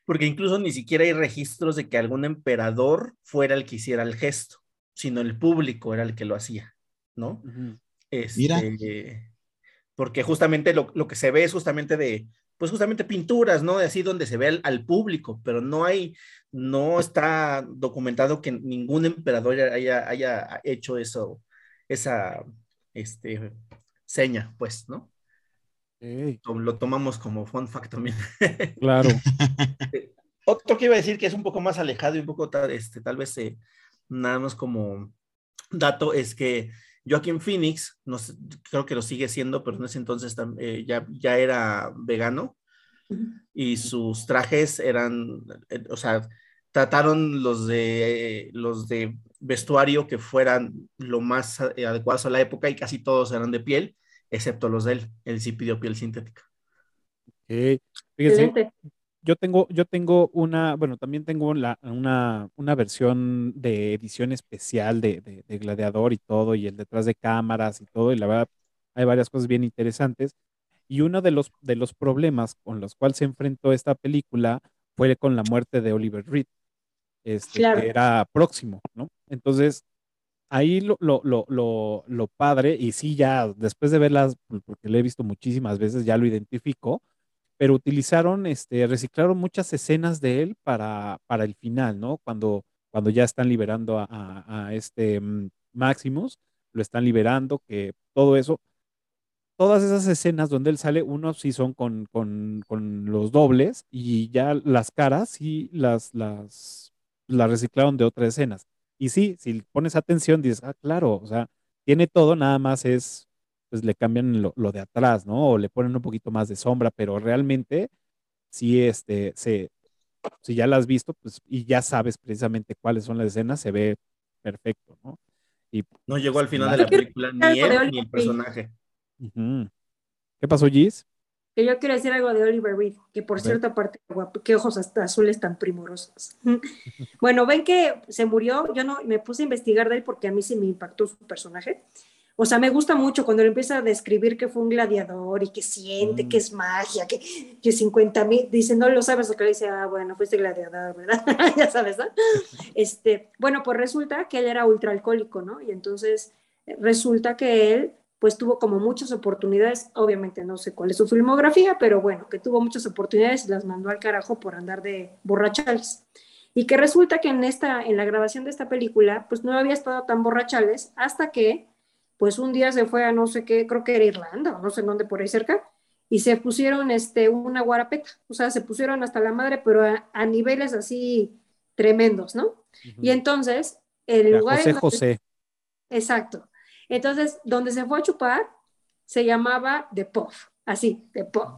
porque incluso ni siquiera hay registros de que algún emperador fuera el que hiciera el gesto, sino el público era el que lo hacía, ¿no? Este, porque justamente lo, que se ve es justamente de, pues justamente pinturas, ¿no? De así donde se ve al, público, pero no hay, no está documentado que ningún emperador haya, haya hecho eso, esa, este, seña, pues, ¿no? Lo tomamos como fun fact también. *laughs* Claro. *laughs* Otro que iba a decir que es un poco más alejado y un poco este, tal vez eh, nada más como dato es que Joaquín Phoenix, no creo que lo sigue siendo, pero en ese entonces eh, ya, ya era vegano y sus trajes eran, eh, o sea, trataron los de, los de vestuario que fueran lo más adecuados a la época y casi todos eran de piel excepto los de él. Él sí pidió piel sintética. Fíjese, yo tengo, yo tengo una, bueno, también tengo una, una versión de edición especial de, Gladiador y todo, y el detrás de cámaras y todo, y la verdad hay varias cosas bien interesantes. Y uno de los, de los problemas con los cuales se enfrentó esta película fue con la muerte de Oliver Reed, este, que era próximo, ¿no? Entonces, ahí lo, lo, lo, lo, padre, y sí, ya después de verlas, porque lo he visto muchísimas veces, ya lo identifico, pero utilizaron, este, reciclaron muchas escenas de él para, para el final, ¿no? Cuando, cuando ya están liberando a, a, este mm, Maximus, lo están liberando, que todo eso, todas esas escenas donde él sale, unos sí son con, con, con los dobles y ya las caras sí las, las, las reciclaron de otras escenas y sí, si pones atención, dices, ah, claro, o sea, tiene todo, nada más es, pues le cambian lo, de atrás, ¿no? O le ponen un poquito más de sombra, pero realmente, sí, este, se, si ya la has visto, pues, y ya sabes precisamente cuáles son las escenas, se ve perfecto, ¿no? Y, no llegó al final de la película ni él ni el personaje. ¿Qué pasó, Gis? Que yo quiero decir algo de Oliver Reed, que por cierto, aparte, qué ojos hasta azules tan primorosos. *laughs* bueno, ven que se murió, yo no me puse a investigar de él porque a mí sí me impactó su personaje. O sea, me gusta mucho cuando él empieza a describir que fue un gladiador y que siente, mm. que es magia, que, que 50 mil, dice, no lo sabes, o que le dice, ah, bueno, fuiste gladiador, ¿verdad? *laughs* ya sabes, ¿no? *laughs* Este, bueno, pues resulta que él era ultra alcohólico, ¿no? Y entonces resulta que él pues tuvo como muchas oportunidades, obviamente no sé cuál es su filmografía, pero bueno, que tuvo muchas oportunidades y las mandó al carajo por andar de borrachales. Y que resulta que en, esta, en la grabación de esta película, pues no había estado tan borrachales hasta que, pues un día se fue a no sé qué, creo que era Irlanda o no sé dónde por ahí cerca, y se pusieron este, una guarapeta, o sea, se pusieron hasta la madre, pero a, niveles así tremendos, ¿no? Y entonces, el lugar... José José. Exacto. Entonces, donde se fue a chupar, se llamaba The Puff, así, The Puff.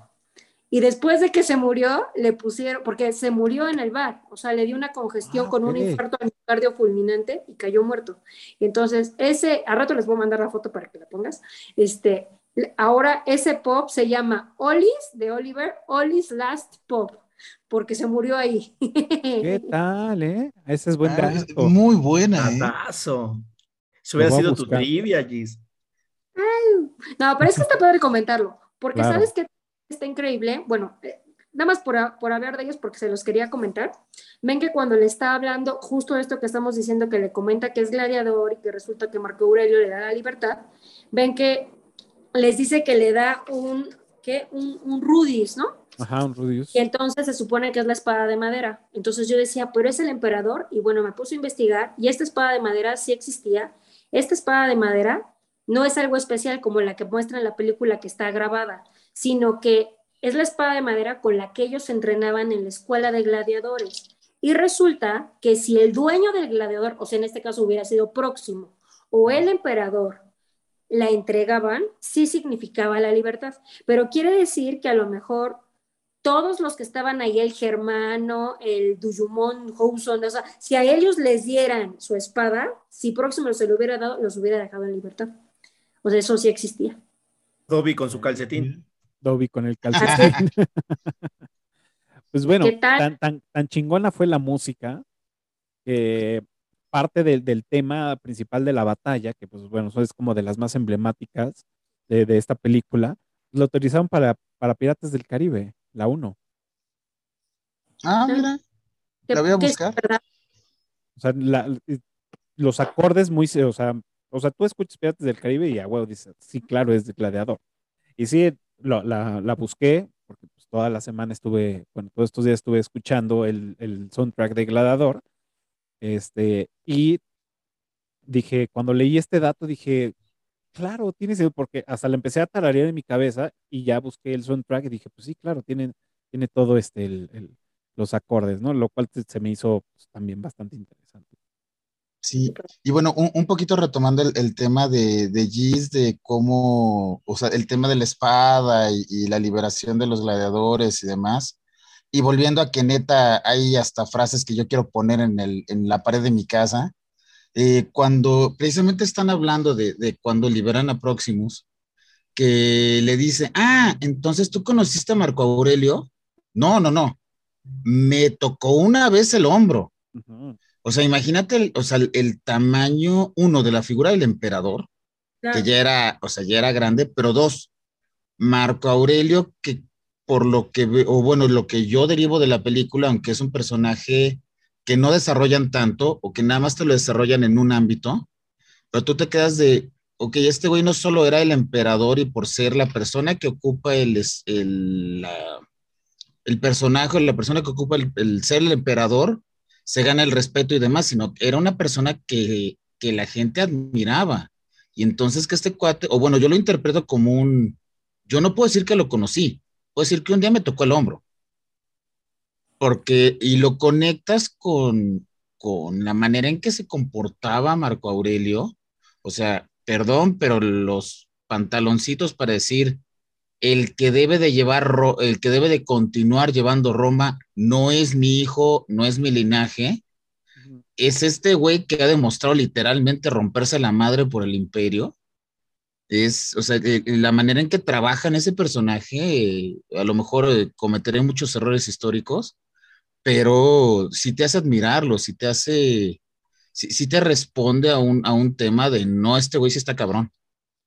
Y después de que se murió, le pusieron, porque se murió en el bar, o sea, le dio una congestión ah, con un infarto miocardio fulminante y cayó muerto. Y entonces, ese, a rato les voy a mandar la foto para que la pongas, este, ahora ese pop se llama Ollie's de Oliver, Ollie's Last Pop, porque se murió ahí. ¿Qué tal, eh? Ese es buen ah, Muy buena, ¿eh? Si hubiera sido tu trivia, Gis. No, pero es que está padre comentarlo, porque sabes que está increíble. Bueno, eh, nada más por, por, hablar de ellos, porque se los quería comentar. Ven que cuando le está hablando, justo esto que estamos diciendo, que le comenta que es gladiador y que resulta que Marco Aurelio le da la libertad, ven que les dice que le da un, ¿qué? Un, un rudis, ¿no? Ajá, un Rudius. Y entonces se supone que es la espada de madera. Entonces yo decía, pero es el emperador. Y bueno, me puse a investigar y esta espada de madera sí existía esta espada de madera no es algo especial como la que muestra en la película que está grabada, sino que es la espada de madera con la que ellos entrenaban en la escuela de gladiadores. Y resulta que si el dueño del gladiador, o sea, en este caso hubiera sido próximo, o el emperador, la entregaban, sí significaba la libertad. Pero quiere decir que a lo mejor todos los que estaban ahí, el Germano, el Duyumon, Houson, o sea, si a ellos les dieran su espada, si próximo se lo hubiera dado, los hubiera dejado en libertad. O sea, eso sí existía. Dobby con su calcetín. Dobby con el calcetín. *laughs* pues bueno, tan, tan, chingona fue la música que parte del, tema principal de la batalla, que pues bueno, es como de las más emblemáticas de, esta película, lo utilizaron para, para Piratas del Caribe la 1. Ah, mira. La voy a buscar. O sea, los acordes muy, o sea, o sea, tú escuchas Piratas del Caribe y a huevo dices, sí, claro, es de Gladiador. Y sí, la, la, busqué, porque pues, toda la semana estuve, bueno, todos estos días estuve escuchando el, el soundtrack de Gladiador. Este, y dije, cuando leí este dato, dije, claro, tiene sentido, porque hasta le empecé a tararear en mi cabeza y ya busqué el soundtrack y dije, pues sí, claro, tiene, tiene todo este, el, los acordes, ¿no? Lo cual se me hizo pues, también bastante interesante. Sí, y bueno, un, poquito retomando el, tema de, de Giz, de cómo, o sea, el tema de la espada y, la liberación de los gladiadores y demás, y volviendo a que neta hay hasta frases que yo quiero poner en, el, en la pared de mi casa, eh, cuando precisamente están hablando de, de, cuando liberan a Próximos, que le dice, ah, entonces tú conociste a Marco Aurelio. No, no, no. Me tocó una vez el hombro. O sea, imagínate el, o sea, el, tamaño, uno, de la figura del emperador, que ya era, o sea, ya era grande, pero dos, Marco Aurelio, que por lo que, o bueno, lo que yo derivo de la película, aunque es un personaje que no desarrollan tanto o que nada más te lo desarrollan en un ámbito, pero tú te quedas de, ok, este güey no solo era el emperador y por ser la persona que ocupa el, el, el personaje, la persona que ocupa el, ser el emperador, se gana el respeto y demás, sino que era una persona que, que la gente admiraba. Y entonces que este cuate, o bueno, yo lo interpreto como un, yo no puedo decir que lo conocí, puedo decir que un día me tocó el hombro porque, y lo conectas con, con la manera en que se comportaba Marco Aurelio, o sea, perdón, pero los pantaloncitos para decir, el que debe de llevar, el que debe de continuar llevando Roma no es mi hijo, no es mi linaje, es este güey que ha demostrado literalmente romperse la madre por el imperio. Es, o sea, eh, la manera en que trabaja en ese personaje, a lo mejor eh, cometeré muchos errores históricos, pero si te hace admirarlo, si te hace, si, te responde a un, a un tema de no, este güey sí está cabrón.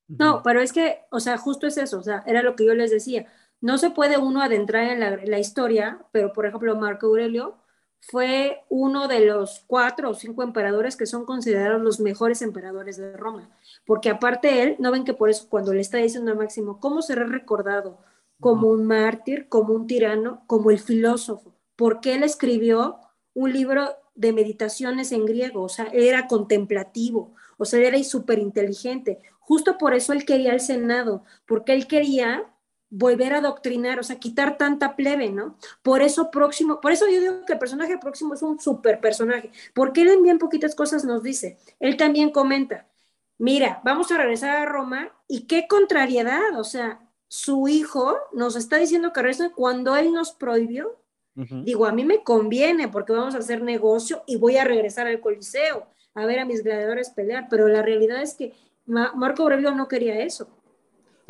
No, pero es que, o sea, justo es eso, o sea, era lo que yo les decía. No se puede uno adentrar en la, la historia, pero por ejemplo, Marco Aurelio fue uno de los cuatro o cinco emperadores que son considerados los mejores emperadores de Roma, porque aparte él, no ven que por eso cuando le está diciendo a Máximo, ¿cómo será recordado? Como un mártir, como un tirano, como el filósofo porque él escribió un libro de meditaciones en griego, o sea, era contemplativo, o sea, era súper inteligente. Justo por eso él quería el Senado, porque él quería volver a adoctrinar, o sea, quitar tanta plebe, ¿no? Por eso próximo, por eso yo digo que el personaje próximo es un super personaje, porque él en bien poquitas cosas nos dice. Él también comenta, mira, vamos a regresar a Roma y qué contrariedad, o sea, su hijo nos está diciendo que regresa cuando él nos prohibió Digo, a mí me conviene porque vamos a hacer negocio y voy a regresar al Coliseo a ver a mis gladiadores pelear, pero la realidad es que Marco Aurelio no quería eso.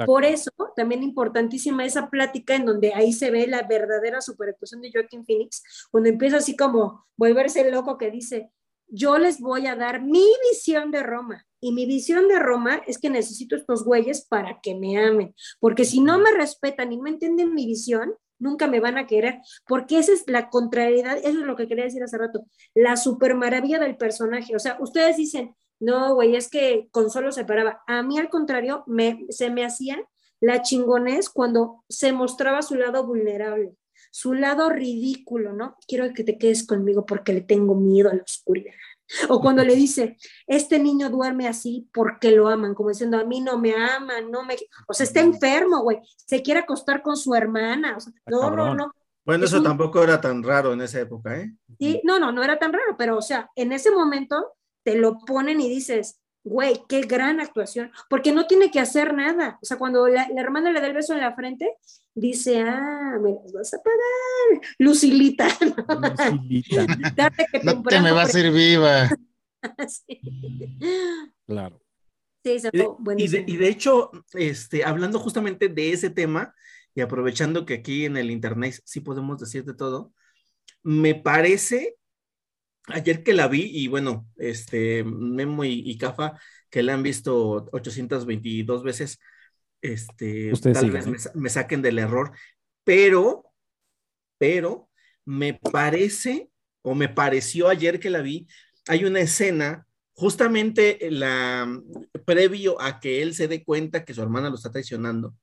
Por eso, también importantísima esa plática en donde ahí se ve la verdadera superactuación de Joaquín Phoenix, cuando empieza así como volverse loco que dice, yo les voy a dar mi visión de Roma. Y mi visión de Roma es que necesito estos güeyes para que me amen, porque si no me respetan y no entienden mi visión, nunca me van a querer, porque esa es la contrariedad, eso es lo que quería decir hace rato, la super maravilla del personaje. O sea, ustedes dicen, no, güey, es que con solo se paraba. A mí, al contrario, me, se me hacía la chingonés cuando se mostraba su lado vulnerable, su lado ridículo, ¿no? Quiero que te quedes conmigo porque le tengo miedo a la oscuridad. O cuando le dice, este niño duerme así porque lo aman, como diciendo, a mí no me aman, no me... O sea, está enfermo, güey, se quiere acostar con su hermana. O sea, no, no, no. Bueno, eso tampoco era tan raro en esa época, ¿eh? Sí, no, no, no era tan raro, pero o sea, en ese momento te lo ponen y dices, güey, qué gran actuación, porque no tiene que hacer nada. O sea, cuando la, hermana le da el beso en la frente, dice, ah, me las vas a pagar, Lucilita. *laughs* Lucilita. *laughs* no te me va a ser viva. *laughs* Claro. Sí, y, de, y de hecho, este, hablando justamente de ese tema, y aprovechando que aquí en el internet sí podemos decir de todo, me parece ayer que la vi, y bueno, este, Memo y, y Cafa, que la han visto 822 veces, este, tal vez me, saquen del error, pero, pero, me parece, o me pareció ayer que la vi, hay una escena justamente la previo a que él se dé cuenta que su hermana lo está traicionando.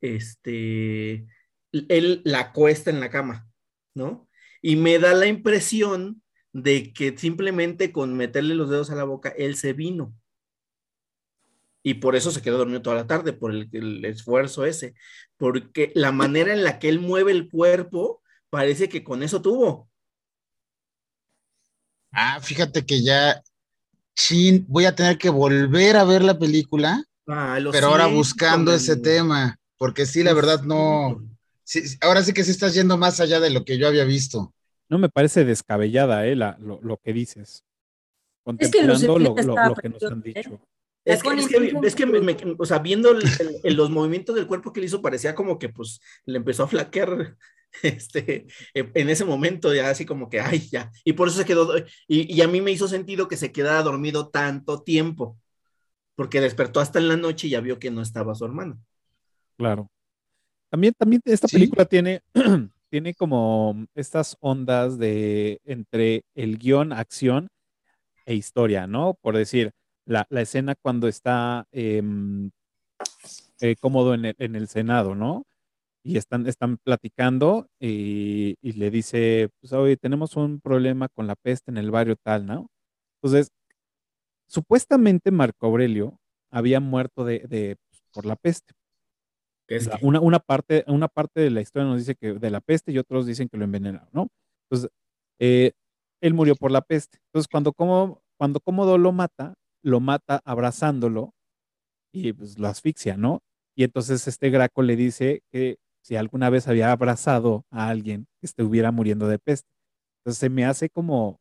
Este, él la acuesta en la cama, ¿no? Y me da la impresión de que simplemente con meterle los dedos a la boca, él se vino. Y por eso se quedó dormido toda la tarde, por el, esfuerzo ese. Porque la manera en la que él mueve el cuerpo, parece que con eso tuvo. Ah, fíjate que ya, chin, voy a tener que volver a ver la película, ah, pero ahora buscando ese tema, porque sí, la verdad no, ahora sí que sí estás yendo más allá de lo que yo había visto. No me parece descabellada, eh, lo, que dices. Contemplando lo, que nos han ¿eh? dicho. Es que, o sea, viendo los movimientos del cuerpo que le hizo, parecía como que pues le empezó a flaquear *laughs* este, en ese momento, ya así como que, ay, ya. Y por eso se quedó, y, y, a mí me hizo sentido que se quedara dormido tanto tiempo, porque despertó hasta en la noche y ya vio que no estaba su hermano. Claro. También, también esta película tiene, *clears throat* tiene como estas ondas de entre el guion, acción e historia, ¿no? Por decir, la, escena cuando está em, eh, cómodo en el, Senado, ¿no? Y están, están platicando y, le dice, pues hoy tenemos un problema con la peste en el barrio tal, ¿no? Entonces, supuestamente Marco Aurelio había muerto de, pues, por la peste, una, una, parte, una parte de la historia nos dice que de la peste y otros dicen que lo envenenaron, ¿no? Entonces, eh, él murió por la peste. Entonces, cuando, como, cuando Cómodo lo mata, lo mata abrazándolo y pues lo asfixia, ¿no? Y entonces este Graco le dice que si alguna vez había abrazado a alguien que estuviera muriendo de peste. Entonces se me hace como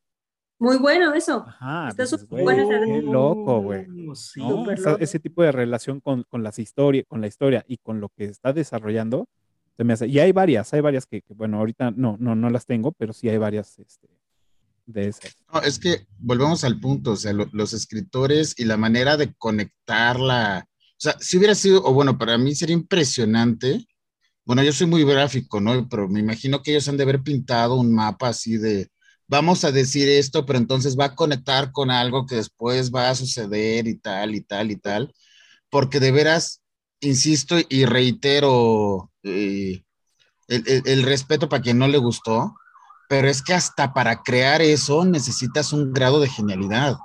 muy bueno eso. Ajá. Está súper bueno. Qué loco, güey. ese tipo de relación con, con, las historias, con la historia y con lo que está desarrollando, se me hace. Y hay varias, hay varias que, bueno, ahorita no, no, no las tengo, pero sí hay varias este, de esas. No, es que volvemos al punto, o sea, los escritores y la manera de conectarla. O sea, si hubiera sido, o bueno, para mí sería impresionante. Bueno, yo soy muy gráfico, ¿no? Pero me imagino que ellos han de haber pintado un mapa así de vamos a decir esto, pero entonces va a conectar con algo que después va a suceder y tal y tal y tal, porque de veras, insisto y reitero eh, el, respeto para quien no le gustó, pero es que hasta para crear eso necesitas un grado de genialidad.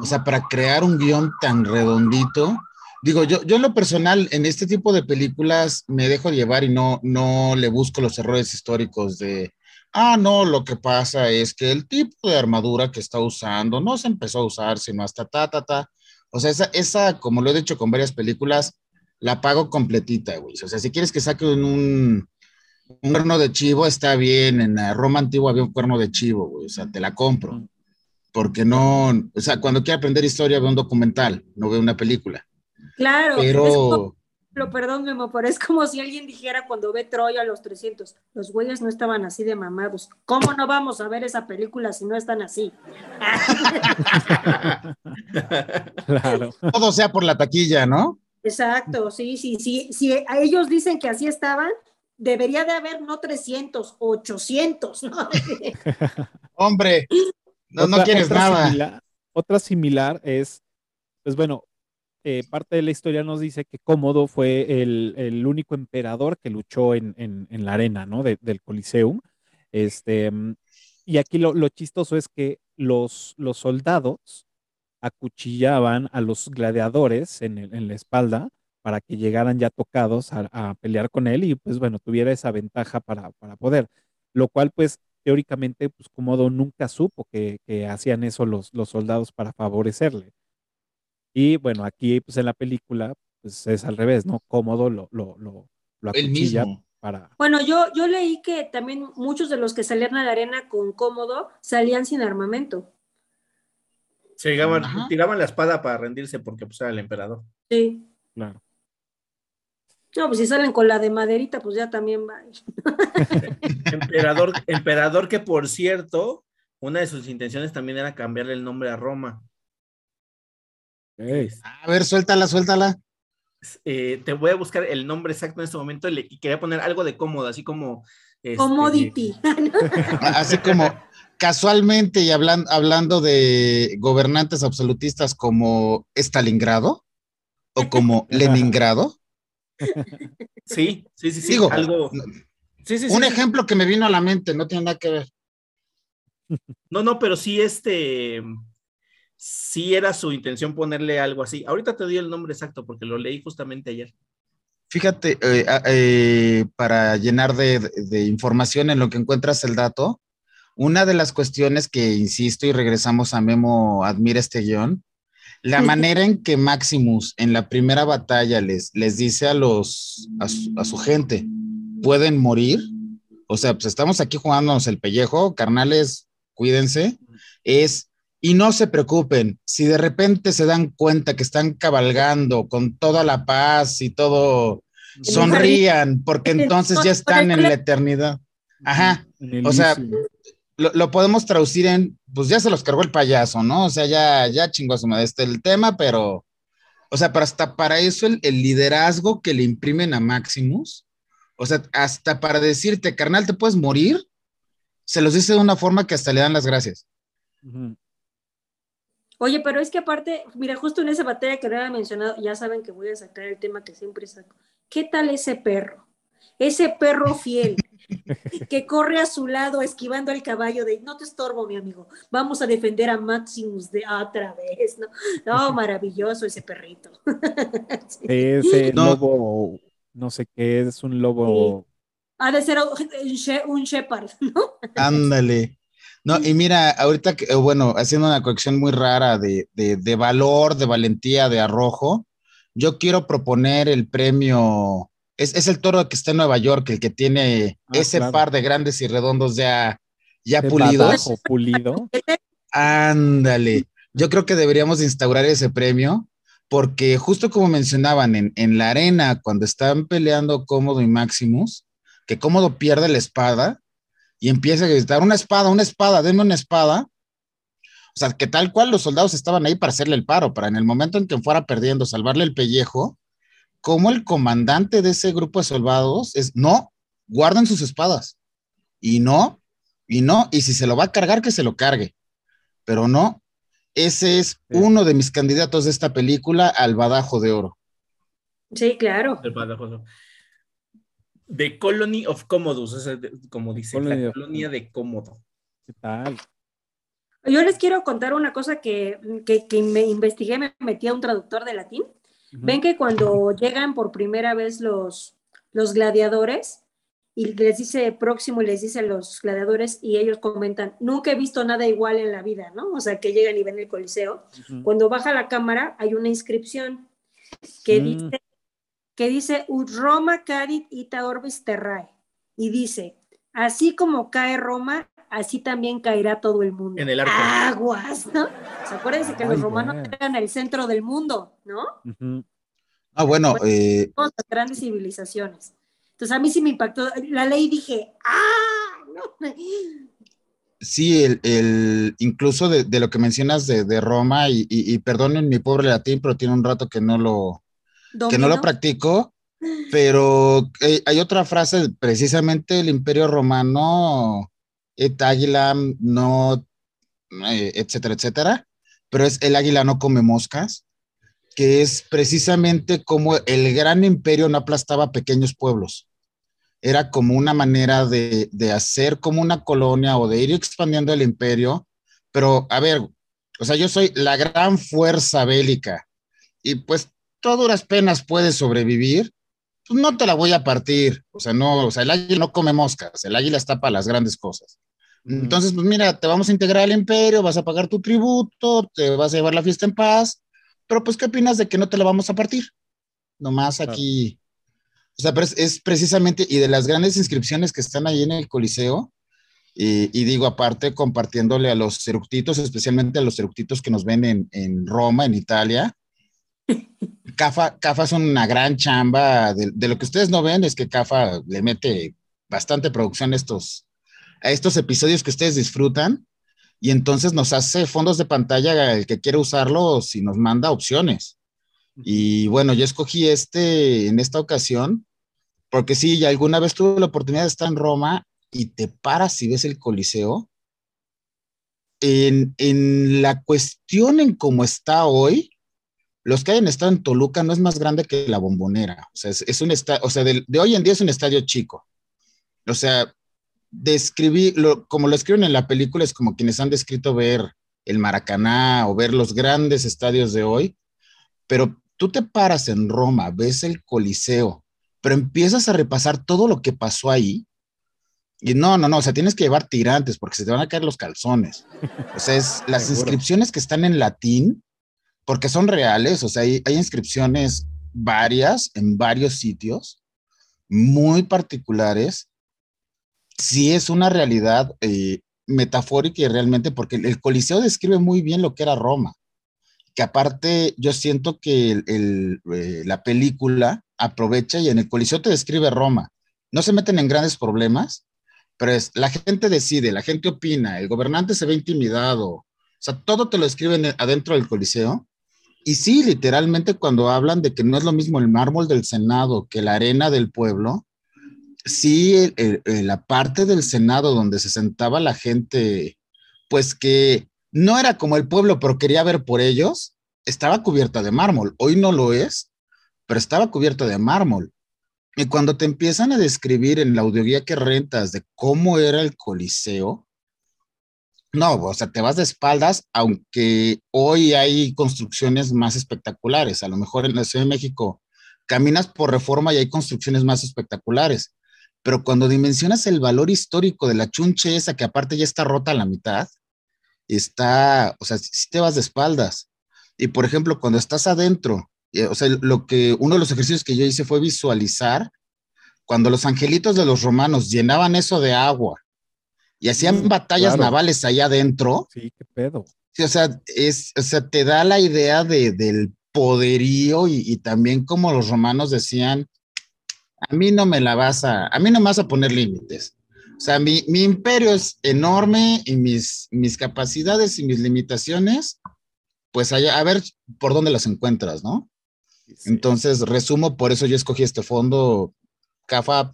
O sea, para crear un guion tan redondito, digo, yo, yo en lo personal, en este tipo de películas me dejo llevar y no, no le busco los errores históricos de, Ah, no, lo que pasa es que el tipo de armadura que está usando no se empezó a usar sino hasta ta, ta, ta. O sea, esa, esa como lo he dicho con varias películas, la pago completita, güey. O sea, si quieres que saquen un, un cuerno de chivo, está bien. En la Roma antigua había un cuerno de chivo, güey. O sea, te la compro. Porque no, o sea, cuando quiero aprender historia veo un documental, no veo una película. Claro, pero perdón, Memo, pero es como si alguien dijera cuando ve Troya a los 300, los güeyes no estaban así de mamados. ¿Cómo no vamos a ver esa película si no están así? claro. *laughs* Todo sea por la taquilla, ¿no? Exacto, sí, sí, sí. Si a ellos dicen que así estaban, debería de haber no 300, 800, ¿no? *laughs* Hombre, no, no quieres nada. otra similar es, pues bueno, eh, parte de la historia nos dice que Cómodo fue el, único emperador que luchó en, la arena, ¿no? del Coliseum. Este, y aquí lo, chistoso es que los, soldados acuchillaban a los gladiadores en, la espalda para que llegaran ya tocados a, pelear con él y pues bueno, tuviera esa ventaja para, poder. Lo cual pues teóricamente pues Cómodo nunca supo que, hacían eso los soldados para favorecerle. Y bueno, aquí pues en la película pues es al revés, ¿no? Cómodo lo, lo, lo, lo acuchilla para... Bueno, yo, yo leí que también muchos de los que salían a la arena con cómodo salían sin armamento. Se llegaban, tiraban la espada para rendirse porque pues era el emperador. Sí. Claro. No, pues si salen con la de maderita, pues ya también va. *laughs* emperador, emperador que por cierto, una de sus intenciones también era cambiarle el nombre a Roma. A ver, suéltala, suéltala. Eh, te voy a buscar el nombre exacto en este momento y quería poner algo de cómodo, así como Este, Commodity. *laughs* Así como casualmente y hablan- hablando de gobernantes absolutistas como Stalingrado o como *laughs* Leningrado. Sí, sí, sí, sí. Digo, algo. Sí, sí, sí. Un ejemplo que me vino a la mente, no tiene nada que ver. No, no, pero sí, este. Sí era su intención ponerle algo así. Ahorita te doy el nombre exacto porque lo leí justamente ayer. Fíjate, eh, eh, para llenar de, de información en lo que encuentras el dato, una de las cuestiones que insisto y regresamos a Memo admira este guion, la manera en que Maximus en la primera batalla les, les dice a los a su, a su gente, pueden morir, o sea, pues estamos aquí jugándonos el pellejo, carnales, cuídense, es, y no se preocupen, si de repente se dan cuenta que están cabalgando con toda la paz y todo, sonrían, porque *laughs* entonces ya están en la eternidad. Ajá, o sea, lo, lo podemos traducir en, pues ya se los cargó el payaso, ¿no? O sea, ya, ya chingó a su madre este el tema, pero, o sea, pero hasta para eso el, el liderazgo que le imprimen a Maximus, o sea, hasta para decirte, carnal, te puedes morir, se los dice de una forma que hasta le dan las gracias. Oye, pero es que aparte, mira, justo en esa batalla que no había mencionado, ya saben que voy a sacar el tema que siempre saco. ¿Qué tal ese perro? Ese perro fiel *laughs* que corre a su lado esquivando al caballo de no te estorbo, mi amigo. Vamos a defender a Maximus de otra vez, ¿no? No, *laughs* maravilloso ese perrito. *laughs* Sí. Ese No. lobo, no sé qué, es un lobo. Ha de ser un she- un shepherd, ¿no? Ándale. No, y mira, ahorita, eh, bueno, haciendo una colección muy rara de, de, de valor, de valentía, de arrojo, yo quiero proponer el premio, es, es el toro que está en Nueva York, el que tiene Ah, ese claro. par de grandes y redondos ya, ya de pulidos. pulido. Ándale. Yo creo que deberíamos de instaurar ese premio, porque justo como mencionaban en, en la arena, cuando están peleando Cómodo y Maximus, que Cómodo pierde la espada y empieza a gritar, una espada, una espada, denme una espada. O sea, que tal cual los soldados estaban ahí para hacerle el paro, para en el momento en que fuera perdiendo, salvarle el pellejo, como el comandante de ese grupo de soldados es, no, guarden sus espadas. Y no, y no, y si se lo va a cargar, que se lo cargue. Pero no, ese es Sí. uno de mis candidatos de esta película al badajo de oro. Sí, claro. del Badajoz. The Colony of Commodus, ese de- como dice, Colony la of- colonia de Cómodo. ¿Qué tal? Yo les quiero contar una cosa que, que, que me investigué, me metí a un traductor de latín. Ven que cuando llegan por primera vez los, los gladiadores y les dice próximo y les dice los gladiadores y ellos comentan, nunca he visto nada igual en la vida, ¿no? O sea, que llegan y ven el coliseo. Ujú. Cuando baja la cámara hay una inscripción que Mm. dice, que dice, Ut Roma cadit ita orbis terrae. Y dice, así como cae Roma, así también caerá todo el mundo. En el arco. Aguas, ¿no? O sea, acuérdense que Ay, los romanos güey. eran el centro del mundo, ¿no? Ah, bueno, eh, todas las grandes civilizaciones. Entonces a mí sí me impactó la ley dije, ¡ah! No. sí, el, el- incluso de, de lo que mencionas de, de Roma, y, y- y perdonen mi pobre latín, pero tiene un rato que no lo, que no lo practico, pero eh, hay otra frase, precisamente el Imperio Romano, et aguilam no, eh, etcétera, etcétera, pero es el águila no come moscas, que es precisamente como el gran imperio no aplastaba pequeños pueblos. Era como una manera de, de hacer como una colonia o de ir expandiendo el imperio, pero a ver, o sea, yo soy la gran fuerza bélica y pues tú a duras penas puedes sobrevivir, pues no te la voy a partir. O sea, no, o sea, el águila no come moscas, el águila está para las grandes cosas. Entonces, pues mira, te vamos a integrar al imperio, vas a pagar tu tributo, te vas a llevar la fiesta en paz, pero pues, ¿qué opinas de que no te la vamos a partir? Nomás aquí. O sea, pero es, es precisamente, y de las grandes inscripciones que están ahí en el Coliseo, y, y digo, aparte, compartiéndole a los eructitos, especialmente a los eructitos que nos ven en, en Roma, en Italia, Cafa, Cafa es una gran chamba. De, de, lo que ustedes no ven es que Cafa le mete bastante producción a estos, a estos episodios que ustedes disfrutan y entonces nos hace fondos de pantalla el que quiere usarlos y nos manda opciones. Y bueno, yo escogí este en esta ocasión porque sí, ya alguna vez tuve la oportunidad de estar en Roma y te paras y ves el Coliseo, en, en la cuestión en cómo está hoy, los que hayan estado en Toluca no es más grande que la bombonera. O sea, es, un estadio, o sea, de, hoy en día es un estadio chico. O sea, describir, como lo escriben en la película, es como quienes han descrito ver el Maracaná o ver los grandes estadios de hoy, pero tú te paras en Roma, ves el Coliseo, pero empiezas a repasar todo lo que pasó ahí. Y no, no, no, o sea, tienes que llevar tirantes porque se te van a caer los calzones. O sea, es, las inscripciones que están en latín, porque son reales, o sea, hay, hay inscripciones varias en varios sitios, muy particulares. Sí es una realidad eh, metafórica y realmente, porque el Coliseo describe muy bien lo que era Roma que aparte yo siento que eh, la película aprovecha y en el Coliseo te describe Roma. No se meten en grandes problemas, pero es, la gente decide, la gente opina, el gobernante se ve intimidado, o sea, todo te lo escriben adentro del Coliseo. Y sí, literalmente cuando hablan de que no es lo mismo el mármol del Senado que la arena del pueblo, sí, la parte del Senado donde se sentaba la gente, pues que no era como el pueblo, pero quería ver por ellos, estaba cubierta de mármol. Hoy no lo es, pero estaba cubierta de mármol. Y cuando te empiezan a describir en la audioguía que rentas de cómo era el Coliseo, no, o sea, te vas de espaldas, aunque hoy hay construcciones más espectaculares. A lo mejor en la Ciudad de México caminas por reforma y hay construcciones más espectaculares. Pero cuando dimensionas el valor histórico de la chunche esa que aparte ya está rota a la mitad, está, o sea, si te vas de espaldas. Y por ejemplo, cuando estás adentro, eh, o sea, lo que uno de los ejercicios que yo hice fue visualizar cuando los angelitos de los romanos llenaban eso de agua y hacían batallas navales allá adentro. Sí, qué pedo. Sí, o sea, es, o sea, te da la idea de, del poderío y, y, también como los romanos decían, a mí no me la vas a, a mí no me vas a poner límites. O sea, mi, imperio es enorme y mis, mis capacidades y mis limitaciones, pues allá, a ver por dónde las encuentras, ¿no? Entonces, resumo, por eso yo escogí este fondo. Cafa,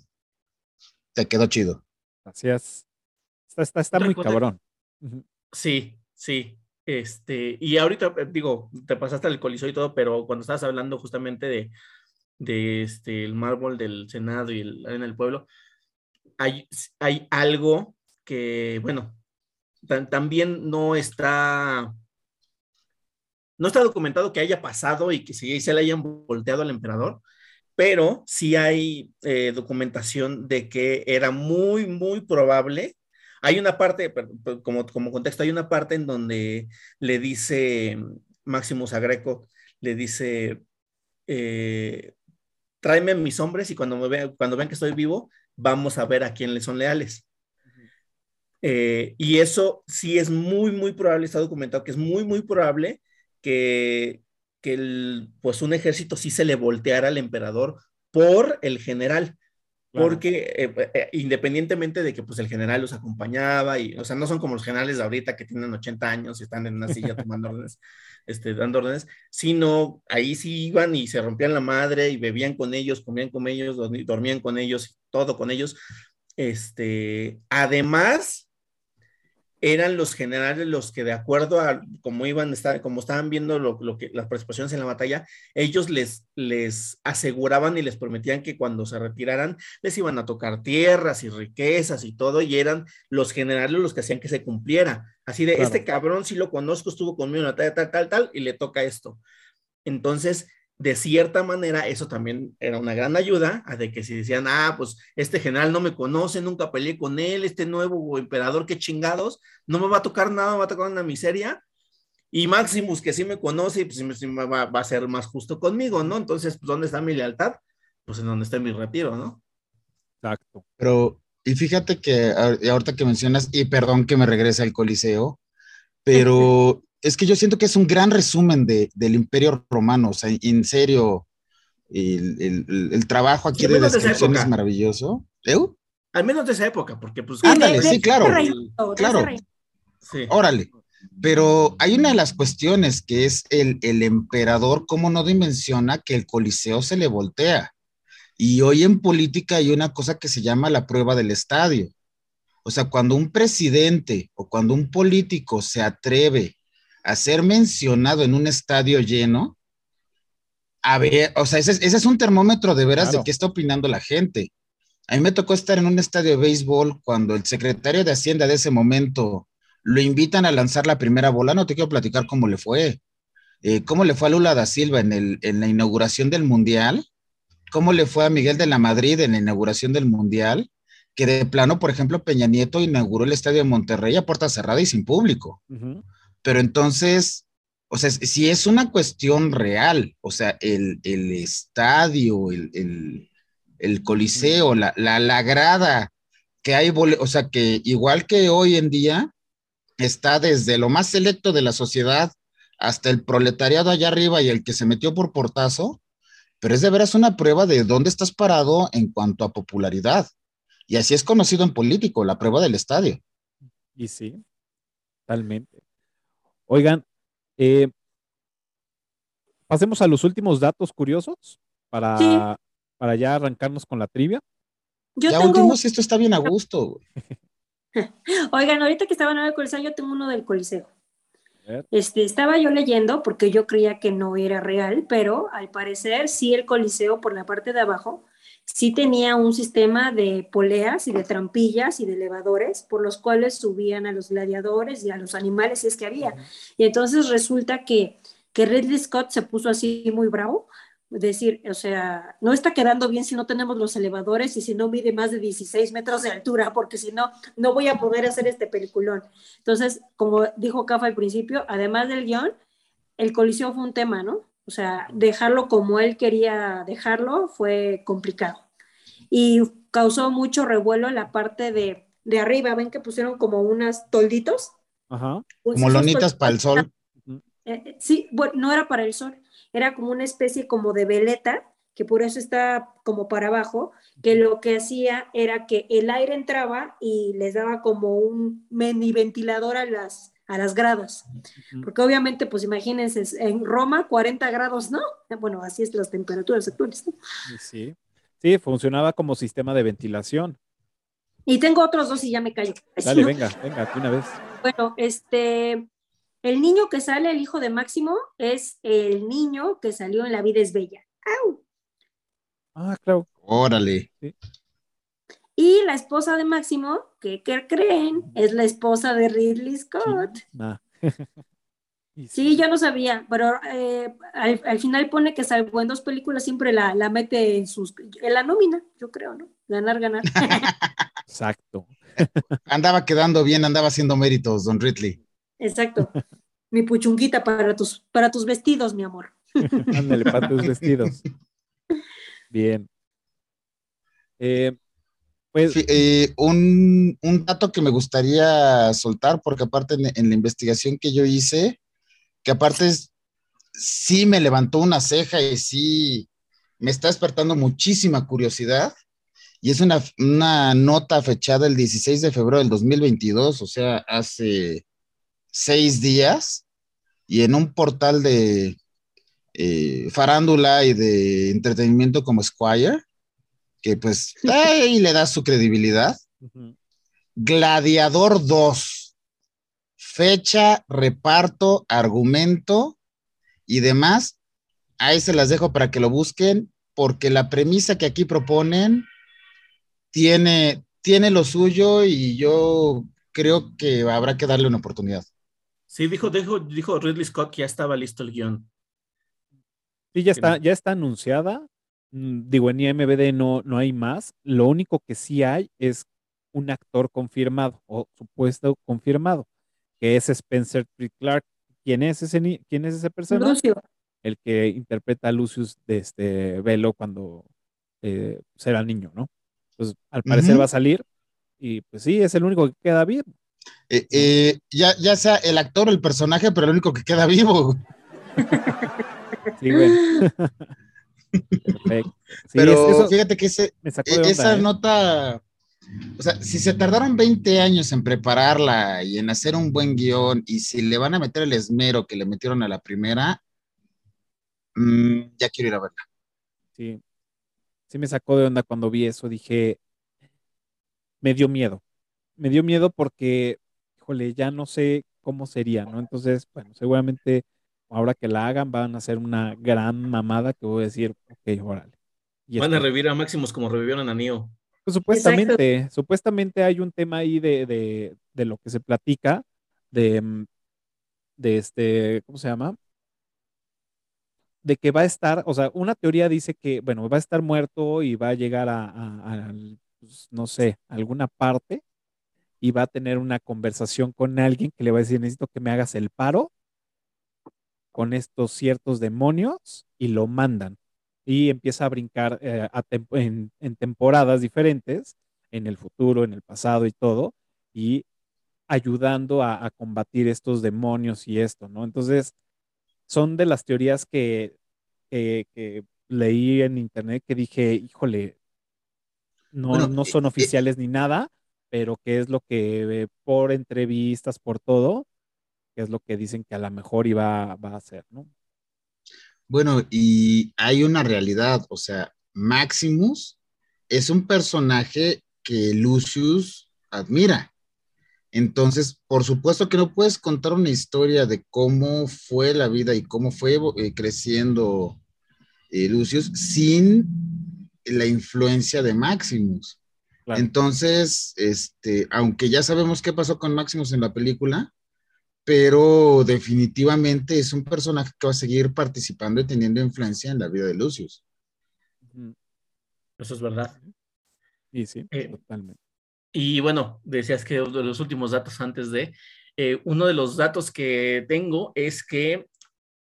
te quedó chido. Gracias. Está, está, muy cabrón. Sí, sí. Este, y ahorita eh, digo, te pasaste el coliseo y todo, pero cuando estabas hablando justamente de, de este, el mármol del Senado y el, en el pueblo, hay, hay algo que, bueno, también no está, no está documentado que haya pasado y que se, se le hayan volteado al emperador, pero sí hay eh, documentación de que era muy, muy probable. Hay una parte, como, contexto, hay una parte en donde le dice Máximo Agreco, le dice, eh, tráeme mis hombres y cuando, me vean, cuando vean que estoy vivo, vamos a ver a quién le son leales. Eh, y eso sí es muy, muy probable, está documentado que es muy, muy probable que, pues un ejército sí se le volteara al emperador por el general. Porque eh, eh, independientemente de que pues el general los acompañaba y, o sea, no son como los generales de ahorita que tienen 80 años y están en una silla *laughs* tomando órdenes, este, dando órdenes, sino ahí sí iban y se rompían la madre y bebían con ellos, comían con ellos, dormían con ellos, todo con ellos. Este, además, eran los generales los que de acuerdo a cómo iban a estar, como estaban viendo lo, que las participaciones en la batalla, ellos les, les aseguraban y les prometían que cuando se retiraran les iban a tocar tierras y riquezas y todo, y eran los generales los que hacían que se cumpliera. Así de, este cabrón sí lo conozco, estuvo conmigo en la tal, tal, tal, tal, y le toca esto. Entonces, de cierta manera, eso también era una gran ayuda, a de que si decían, ah, pues este general no me conoce, nunca peleé con él, este nuevo emperador, qué chingados, no me va a tocar nada, me va a tocar una miseria. Y Maximus, que sí me conoce, pues sí me va, a ser más justo conmigo, ¿no? Entonces, pues, ¿dónde está mi lealtad? Pues en donde está mi retiro, ¿no? Exacto. Pero, y fíjate que ahorita que mencionas, y perdón que me regrese al Coliseo, pero *laughs* es que yo siento que es un gran resumen de, del Imperio Romano, o sea, en serio, el, el, trabajo aquí de descripción es maravilloso. ¿Eh? Al menos de esa época, porque pues... Ándale, sí, claro, claro. Sí. Órale. Pero hay una de las cuestiones que es el, el emperador, cómo no dimensiona que el Coliseo se le voltea. Y hoy en política hay una cosa que se llama la prueba del estadio. O sea, cuando un presidente o cuando un político se atreve a ser mencionado en un estadio lleno, a ver, o sea, ese, es un termómetro de veras de qué está opinando la gente. A mí me tocó estar en un estadio de béisbol cuando el secretario de Hacienda de ese momento lo invitan a lanzar la primera bola. No te quiero platicar cómo le fue. Eh, cómo le fue a Lula da Silva en, el, en la inauguración del Mundial. Cómo le fue a Miguel de la Madrid en la inauguración del Mundial. Que de plano, por ejemplo, Peña Nieto inauguró el estadio de Monterrey a puerta cerrada y sin público. Pero entonces, o sea, si es una cuestión real, o sea, el, estadio, el el coliseo, la, la, grada, que hay, o sea, que igual que hoy en día, está desde lo más selecto de la sociedad hasta el proletariado allá arriba y el que se metió por portazo, pero es de veras una prueba de dónde estás parado en cuanto a popularidad. Y así es conocido en político, la prueba del estadio. Y sí, totalmente. Oigan, eh, pasemos a los últimos datos curiosos para, para ya arrancarnos con la trivia. Yo ya tengo... esto está bien a gusto. *laughs* Oigan, ahorita que estaban en el Coliseo, yo tengo uno del Coliseo. Este, estaba yo leyendo porque yo creía que no era real, pero al parecer sí el Coliseo por la parte de abajo sí tenía un sistema de poleas y de trampillas y de elevadores por los cuales subían a los gladiadores y a los animales si es que había. Y entonces resulta que, que Ridley Scott se puso así muy bravo decir, o sea, no está quedando bien si no tenemos los elevadores y si no mide más de 16 metros de altura, porque si no, no voy a poder hacer este peliculón. Entonces, como dijo Cafa al principio, además del guion, el coliseo fue un tema, ¿no? O sea, dejarlo como él quería dejarlo fue complicado. Y causó mucho revuelo en la parte de, de arriba. ¿Ven que pusieron como unas tolditos? Ajá. Pues como lonitas para el sol. Eh, sí, bueno, no era para el sol era como una especie como de veleta, que por eso está como para abajo, que lo que hacía era que el aire entraba y les daba como un mini ventilador a las, a las gradas. Porque obviamente, pues imagínense, en Roma 40 grados, ¿no? Bueno, así es las temperaturas actuales. Sí, sí, funcionaba como sistema de ventilación. Y tengo otros dos y ya me callo. *laughs* Dale, venga, venga, una vez. Bueno, este, el niño que sale, el hijo de Máximo, es el niño que salió en La vida es bella. ¡Au! Ah, claro. Órale. Y la esposa de Máximo, que, creen, es la esposa de Ridley Scott. Ah. *laughs* Sí. yo no sabía, pero eh, al, final pone que salvo en dos películas siempre la, la mete en sus en la nómina, yo creo, ¿no? Ganar, ganar. *laughs* Exacto. andaba quedando bien, andaba haciendo méritos, don Ridley. Exacto. mi puchunguita para tus, para tus vestidos, mi amor. *laughs* Ándale, para tus vestidos. Bien. Eh, pues, eh, un, dato que me gustaría soltar, porque aparte en, la investigación que yo hice, que aparte sí me levantó una ceja y sí me está despertando muchísima curiosidad. Y es una, una nota fechada el 16 de febrero del 2022, o sea, hace seis días y en un portal de eh, farándula y de entretenimiento como Squire, que pues ahí le da su credibilidad. Gladiador 2, fecha, reparto, argumento y demás. Ahí se las dejo para que lo busquen, porque la premisa que aquí proponen tiene, tiene lo suyo y yo creo que habrá que darle una oportunidad. Sí, dijo, dijo, dijo Ridley Scott que ya estaba listo el guion. Sí, ya está, ya está anunciada. Mm, digo, en IMBD no, no hay más. Lo único que sí hay es un actor confirmado o supuesto confirmado, que es Spencer Clark. ¿Quién es ese, quién es ese personaje? Lucio. El que interpreta a Lucius de este Velo cuando eh, será niño, ¿no? Pues al parecer va a salir y pues sí, es el único que queda vivo. Eh, eh, ya, ya sea el actor o el personaje, pero el único que queda vivo. Sí, güey. *laughs* Perfecto. pero fíjate que ese, e, esa ¿eh? nota, o sea, si se tardaron 20 años en prepararla y en hacer un buen guion, y si le van a meter el esmero que le metieron a la primera, mm, ya quiero ir a verla. Sí. Sí me sacó de onda cuando vi eso, dije, me dio miedo me dio miedo porque, híjole, ya no sé cómo sería, ¿no? Entonces, bueno, seguramente ahora que la hagan van a hacer una gran mamada que voy a decir, ok, órale. Y van a revivir a Maximus como revivieron a Neo. Pues supuestamente, supuestamente hay un tema ahí de, de, de, lo que se platica, de, mm, de este, ¿cómo se llama? De que va a estar, o sea, una teoría dice que, bueno, va a estar muerto y va a llegar a, a, pues, no sé, alguna parte y va a tener una conversación con alguien que le va a decir, necesito que me hagas el paro con estos ciertos demonios y lo mandan y empieza a brincar eh, en, temporadas diferentes, en el futuro, en el pasado y todo, y ayudando a, combatir estos demonios y esto, ¿no? Entonces, son de las teorías que, que, leí en internet que dije, híjole, no, no son oficiales ni nada, pero que es lo que por entrevistas, por todo, que es lo que dicen que a lo mejor iba va a hacer, ¿no? Bueno, y hay una realidad, o sea, Maximus es un personaje que Lucius admira. Entonces, por supuesto que no puedes contar una historia de cómo fue la vida y cómo fue eh, creciendo eh, Lucius sin la influencia de Maximus. Entonces, este, aunque ya sabemos qué pasó con Maximus en la película, pero definitivamente es un personaje que va a seguir participando y teniendo influencia en la vida de Lucius. Eso es verdad. Y sí, eh, totalmente. Y bueno, decías que de los últimos datos antes de, eh, uno de los datos que tengo es que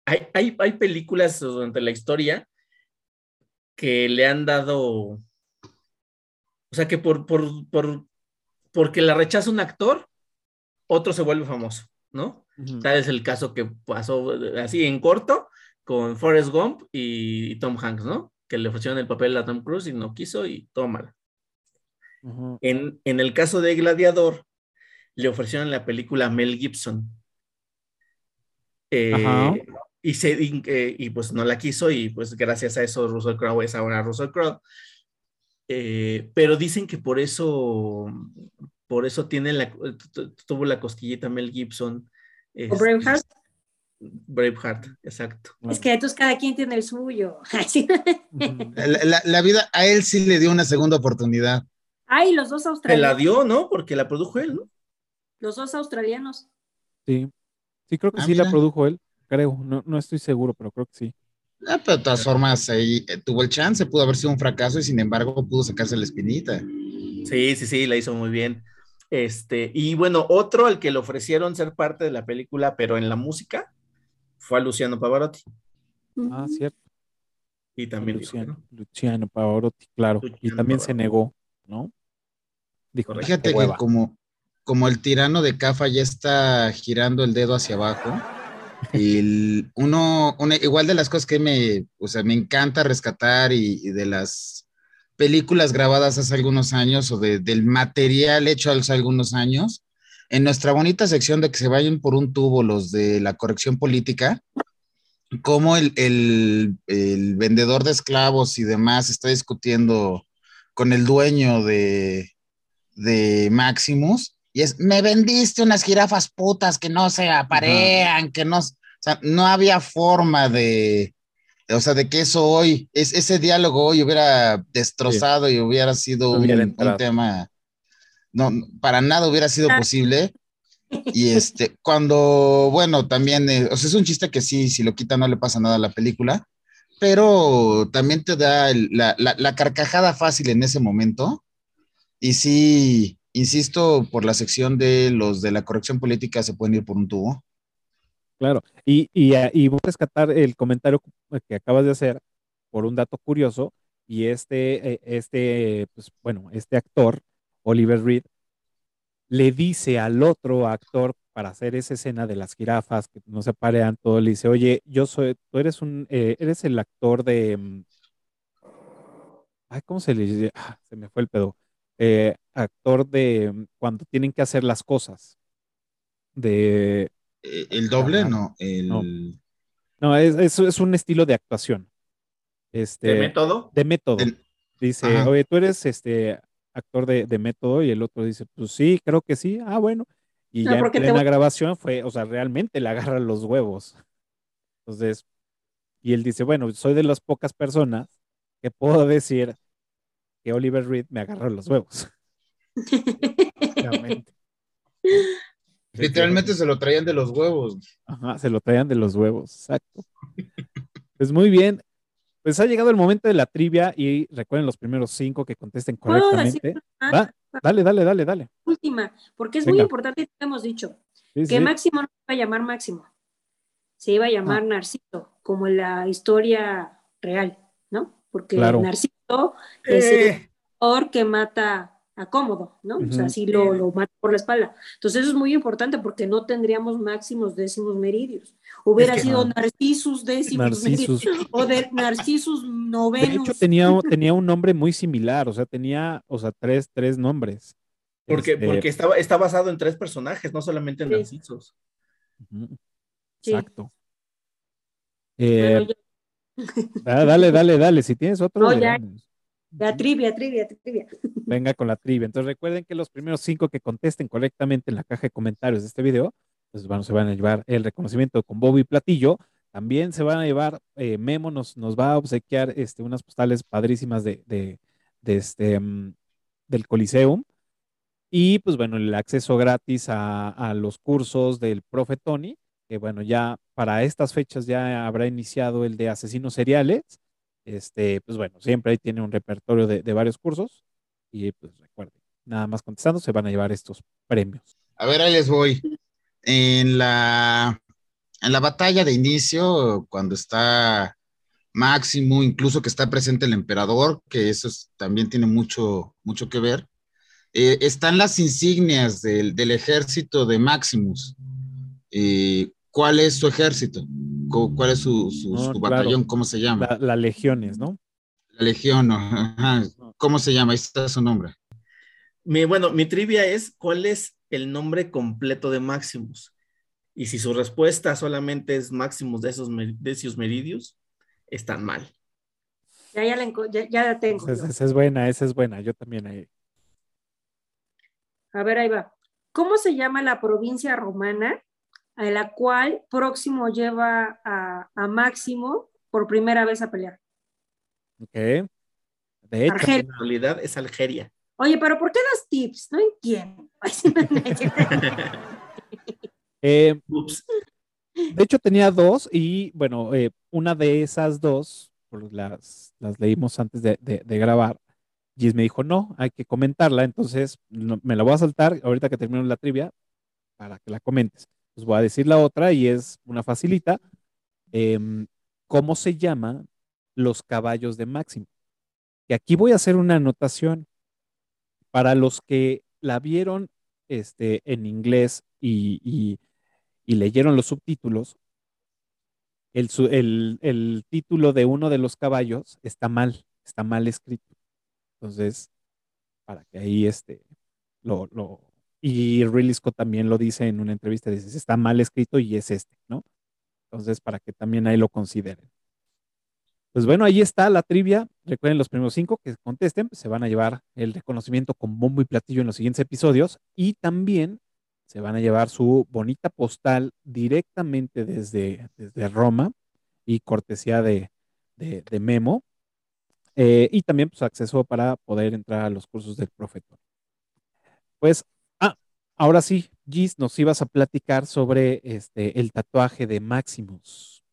hay, hay, hay, películas durante la historia que le han dado, o sea, que por, por, por, porque la rechaza un actor, otro se vuelve famoso. ¿No? Tal es el caso que pasó eh, así en corto con Forrest Gump y, Tom Hanks, ¿no? Que le ofrecieron el papel a Tom Cruise y no quiso y tómala. en, el caso de Gladiador, le ofrecieron la película Mel Gibson. Eh, y, se, eh, y pues no la quiso y pues gracias a eso Russell Crowe es ahora Russell Crowe. pero dicen que por eso por eso tiene la, tuvo la cosquillita Mel Gibson. ¿O Braveheart? Braveheart, exacto. Es que entonces cada quien tiene el suyo. *laughs* la, vida a él sí le dio una segunda oportunidad. Ay, los dos australianos. Se la dio, ¿no? Porque la produjo él, ¿no? Los dos australianos. Sí. Sí, creo que ah, sí la produjo él, creo. No, no estoy seguro, pero creo que sí. Ah, pero de todas formas, ahí eh, tuvo el chance, pudo haber sido un fracaso y sin embargo pudo sacarse la espinita. Sí, sí, sí, la hizo muy bien. Este, y bueno, otro al que le ofrecieron ser parte de la película, pero en la música, fue a Luciano Pavarotti. Ah, cierto. Y también Luciano, Luciano Pavarotti, claro. y también se negó, ¿no? Dijo, Fíjate que como, como el tirano de Cafa ya está girando el dedo hacia abajo, y uno, igual de las cosas que me, o sea, me encanta rescatar y de las películas grabadas hace algunos años o del material hecho hace algunos años, en nuestra bonita sección de que se vayan por un tubo los de la corrección política, cómo el, el, vendedor de esclavos y demás está discutiendo con el dueño de, de Maximus, y es, me vendiste unas jirafas putas que no se aparean, que no, o sea, no había forma de, o sea, de que eso hoy, es, ese diálogo hoy hubiera destrozado y hubiera sido un, tema, no, para nada hubiera sido ah. posible. Y *laughs* este, cuando, bueno, también, eh, o sea, es un chiste que sí, si lo quita no le pasa nada a la película, pero también te da la, la, carcajada fácil en ese momento. Y sí, insisto, por la sección de los de la corrección política se pueden ir por un tubo. Claro, y, y, ah, y, voy a rescatar el comentario que acabas de hacer por un dato curioso, y este, eh, este, pues bueno, este actor, Oliver Reed, le dice al otro actor para hacer esa escena de las jirafas que no se parean todo, le dice, oye, yo soy, tú eres un, eh, eres el actor de, mm, ay, ¿cómo se le dice? Ah, se me fue el pedo. Eh, actor de mm, cuando tienen que hacer las cosas. De, eh, ¿El doble? No. No, es, es, un estilo de actuación. Este, ¿De método? De método. Dice, oye, tú eres este actor de, de método y el otro dice, pues sí, creo que sí, ah, bueno. Y No, ya en te plena grabación fue, o sea, realmente le agarra los huevos. Entonces, y él dice, bueno, soy de las pocas personas que puedo decir que Oliver Reed me agarró los huevos. *laughs* Realmente. Literalmente se lo traían de los huevos. Ajá, se lo traían de los huevos, exacto. Pues muy bien. Pues ha llegado el momento de la trivia y recuerden los primeros cinco que contesten ¿Puedo decir correctamente. Va, dale, dale, dale, dale. última? Porque es muy importante, te hemos dicho, Sí, que sí. Máximo no se iba a llamar Máximo, se iba a Ah. llamar Narciso, como en la historia real, ¿no? Porque Claro. Narciso es el Eh, que mata a Cómodo, ¿no? O sea, así lo, lo mata por la espalda. Entonces eso es muy importante porque no tendríamos máximos décimos meridios. Hubiera Es que- sido Ah. Narcisus décimos Narcisus. meridios o de Narcisus De novenus. hecho, tenía, *laughs* tenía un nombre muy similar, o sea, tenía, o sea, tres, tres nombres. porque, Este, porque está, está basado en tres personajes, no solamente en Sí. Narcisos. Sí. Exacto. Eh, Bueno, ah, dale, dale, dale. Si tienes otro, No, ya. Ya, trivia, trivia, trivia. *laughs* venga con la trivia. Entonces recuerden que los primeros cinco que contesten correctamente en la caja de comentarios de este video, pues bueno, se van a llevar el reconocimiento con Bobo y Platillo. También se van a llevar, eh, Memo nos, nos va a obsequiar este, unas postales padrísimas de, de, de este, mm, del Coliseum. Y pues bueno, el acceso gratis a, a los cursos del profe Tony, que bueno, ya para estas fechas ya habrá iniciado el de asesinos seriales. Este, pues bueno, siempre ahí tiene un repertorio de, de varios cursos. Y pues recuerden, nada más contestando, se van a llevar estos premios. A ver, ahí les voy. En la, en la batalla de inicio, cuando está Máximo, incluso que está presente el emperador, que eso es- también tiene mucho, mucho que ver, eh, están las insignias del, del ejército de Maximus. Eh, ¿Cuál es su ejército? Cu- ¿Cuál es su, su- su claro. batallón? ¿Cómo se llama? La, la legiones, ¿no? La legión, ajá. ¿cómo se llama? Ahí está su nombre. Mi, bueno, mi trivia es: ¿cuál es el nombre completo de Maximus? Y si su respuesta solamente es Maximus de esos Decius Meridius, están mal. Ya, ya, la, enco- ya, ya la tengo. Esa, esa es buena, esa es buena. Yo también ahí. A ver, ahí va. ¿Cómo se llama la provincia romana a la cual Próximo lleva a, a Máximo por primera vez a pelear? Ok. De hecho, Argelia. En realidad es Algeria. Oye, pero ¿por qué das tips? No entiendo. *laughs* *laughs* Eh, Ups. de hecho tenía dos y bueno, eh, una de esas dos, las, las leímos antes de, de- de grabar. Gis me dijo, no, hay que comentarla, entonces no- me la voy a saltar ahorita que termino la trivia para que la comentes. Pues voy a decir la otra y es una facilita. Em, ¿Cómo se llaman los caballos de Máximo? Y aquí voy a hacer una anotación para los que la vieron este, en inglés y, leyeron los subtítulos. El, su- el- el título de uno de los caballos está mal, está mal escrito. Entonces, para que ahí este, lo, lo, y Ridley también lo dice en una entrevista, dice, está mal escrito y es este, ¿no? Entonces, para que también ahí lo consideren. Pues bueno, ahí está la trivia. Recuerden los primeros cinco que contesten, pues, se van a llevar el reconocimiento con bombo y platillo en los siguientes episodios y también se van a llevar su bonita postal directamente desde, desde Roma y cortesía de, de- Memo. Eh, y también pues acceso para poder entrar a los cursos del profeta. Pues, ahora sí, Gis, nos ibas a platicar sobre este, el tatuaje de Maximus.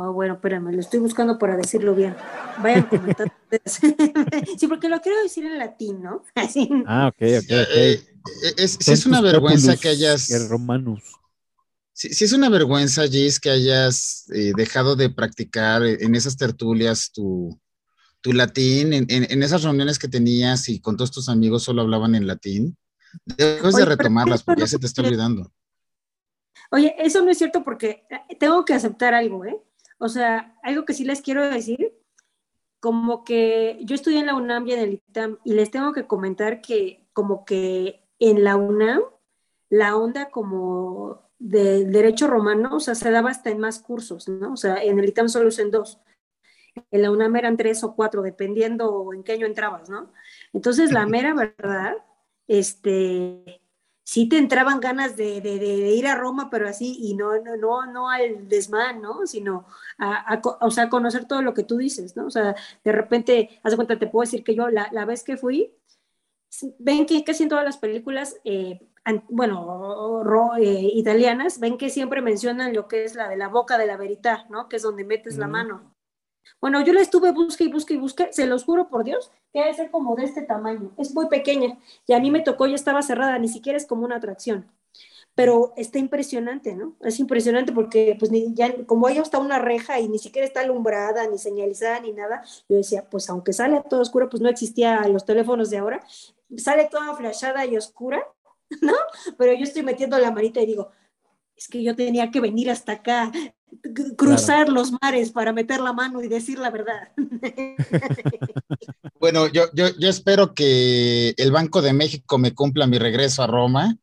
Oh, bueno, espérame, lo estoy buscando para decirlo bien. Vayan comentando *laughs* *laughs* sí, porque lo quiero decir en latín, ¿no? *laughs* Así. Ah, ok, ok, Eh, ok. eh, es, sí es una vergüenza que hayas. Romanus. Sí, sí es una vergüenza, Gis, que hayas eh, dejado de practicar en esas tertulias tu, tu latín, en, en- en esas reuniones que tenías y con todos tus amigos solo hablaban en latín. Debes Oye, de retomarlas porque ya se te está olvidando. Oye, eso no es cierto porque eh, tengo que aceptar algo, ¿eh? O sea, algo que sí les quiero decir, como que yo estudié en la UNAM y en el ITAM y les tengo que comentar que como que en la UNAM la onda como de derecho romano, o sea, se daba hasta en más cursos, ¿no? O sea, en el ITAM solo es en dos. En la UNAM eran tres o cuatro, dependiendo en qué año entrabas, ¿no? Entonces, la mera verdad, este, sí te entraban ganas de, de, de, ir a Roma, pero así, y no, no, no, no al desmán, ¿no? Sino a, a, o sea, conocer todo lo que tú dices, ¿no? O sea, de repente, haz de cuenta, te puedo decir que yo la, la vez que fui, ven que casi en todas las películas, eh, bueno, ro, eh, italianas, ven que siempre mencionan lo que es la de la boca de la verità, ¿no? Que es donde metes mm. la mano. Bueno, yo la estuve busque y busque y busque, se los juro por Dios, que debe ser como de este tamaño, es muy pequeña y a mí me tocó, ya estaba cerrada, ni siquiera es como una atracción, pero está impresionante, ¿no? Es impresionante porque pues ni, ya, como ahí está una reja y ni siquiera está alumbrada, ni señalizada, ni nada, yo decía, pues aunque sale todo oscuro, pues no existía los teléfonos de ahora, sale toda flashada y oscura, *laughs* ¿no? Pero yo estoy metiendo la manita y digo, es que yo tenía que venir hasta acá, cruzar claro. los mares para meter la mano y decir la verdad. *laughs* Bueno, yo, yo, yo espero que el Banco de México me cumpla mi regreso a Roma,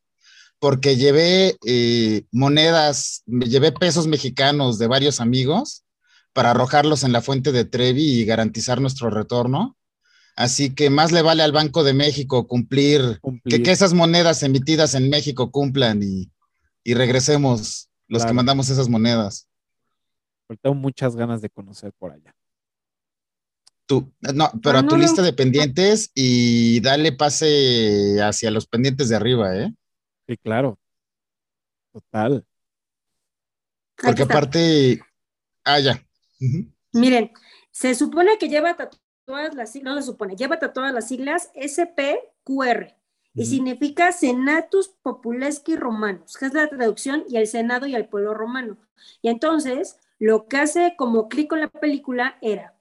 porque llevé eh, monedas, llevé pesos mexicanos de varios amigos para arrojarlos en la fuente de Trevi y garantizar nuestro retorno. Así que más le vale al Banco de México cumplir, cumplir. Que, que, esas monedas emitidas en México cumplan y, y regresemos los claro. que mandamos esas monedas. Tengo muchas ganas de conocer por allá. Tú, no, pero ah, a tu no, lista no. de pendientes y dale pase hacia los pendientes de arriba, ¿eh? Sí, claro. Total. Porque aparte, ah, ya. Uh -huh. Miren, se supone que lleva todas las siglas, no se supone, lleva todas las siglas SPQR y significa Senatus Populesci Romanus, que es la traducción y el Senado y el pueblo romano. Y entonces, lo que hace como clic con la película era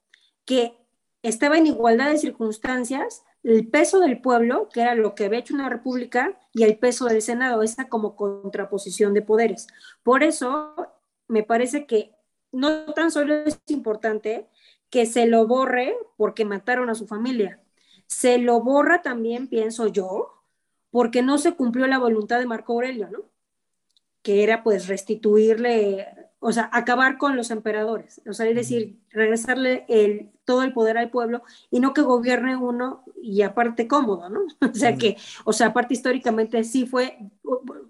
que estaba en igualdad de circunstancias el peso del pueblo, que era lo que había hecho una república, y el peso del Senado, esa como contraposición de poderes. Por eso, me parece que no tan solo es importante que se lo borre porque mataron a su familia, se lo borra también, pienso yo, porque no se cumplió la voluntad de Marco Aurelio, ¿no? Que era pues restituirle, o sea, acabar con los emperadores, o sea, es decir, regresarle el, todo el poder al pueblo y no que gobierne uno y aparte cómodo, ¿no? *laughs* O sea que, o sea, aparte históricamente sí fue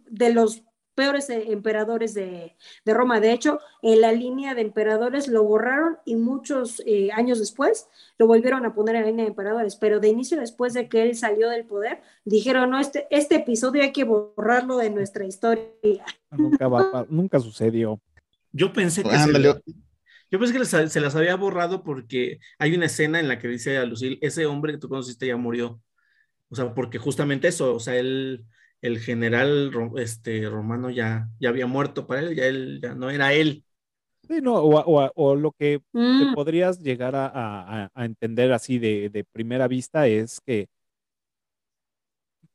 de los peores emperadores de, de, Roma. De hecho, en la línea de emperadores lo borraron y muchos eh, años después lo volvieron a poner en la línea de emperadores. Pero de inicio, después de que él salió del poder, dijeron, no, este, este episodio hay que borrarlo de nuestra historia. Nunca, va, nunca sucedió. Yo pensé que... Se, yo pensé que se las había borrado porque hay una escena en la que dice a Lucille, ese hombre que tú conociste ya murió. O sea, porque justamente eso, o sea, él el general este, romano ya, ya había muerto para él, ya él ya no era él. Sí, no, o, o, o lo que mm. podrías llegar a, a, a entender así de, de, primera vista es que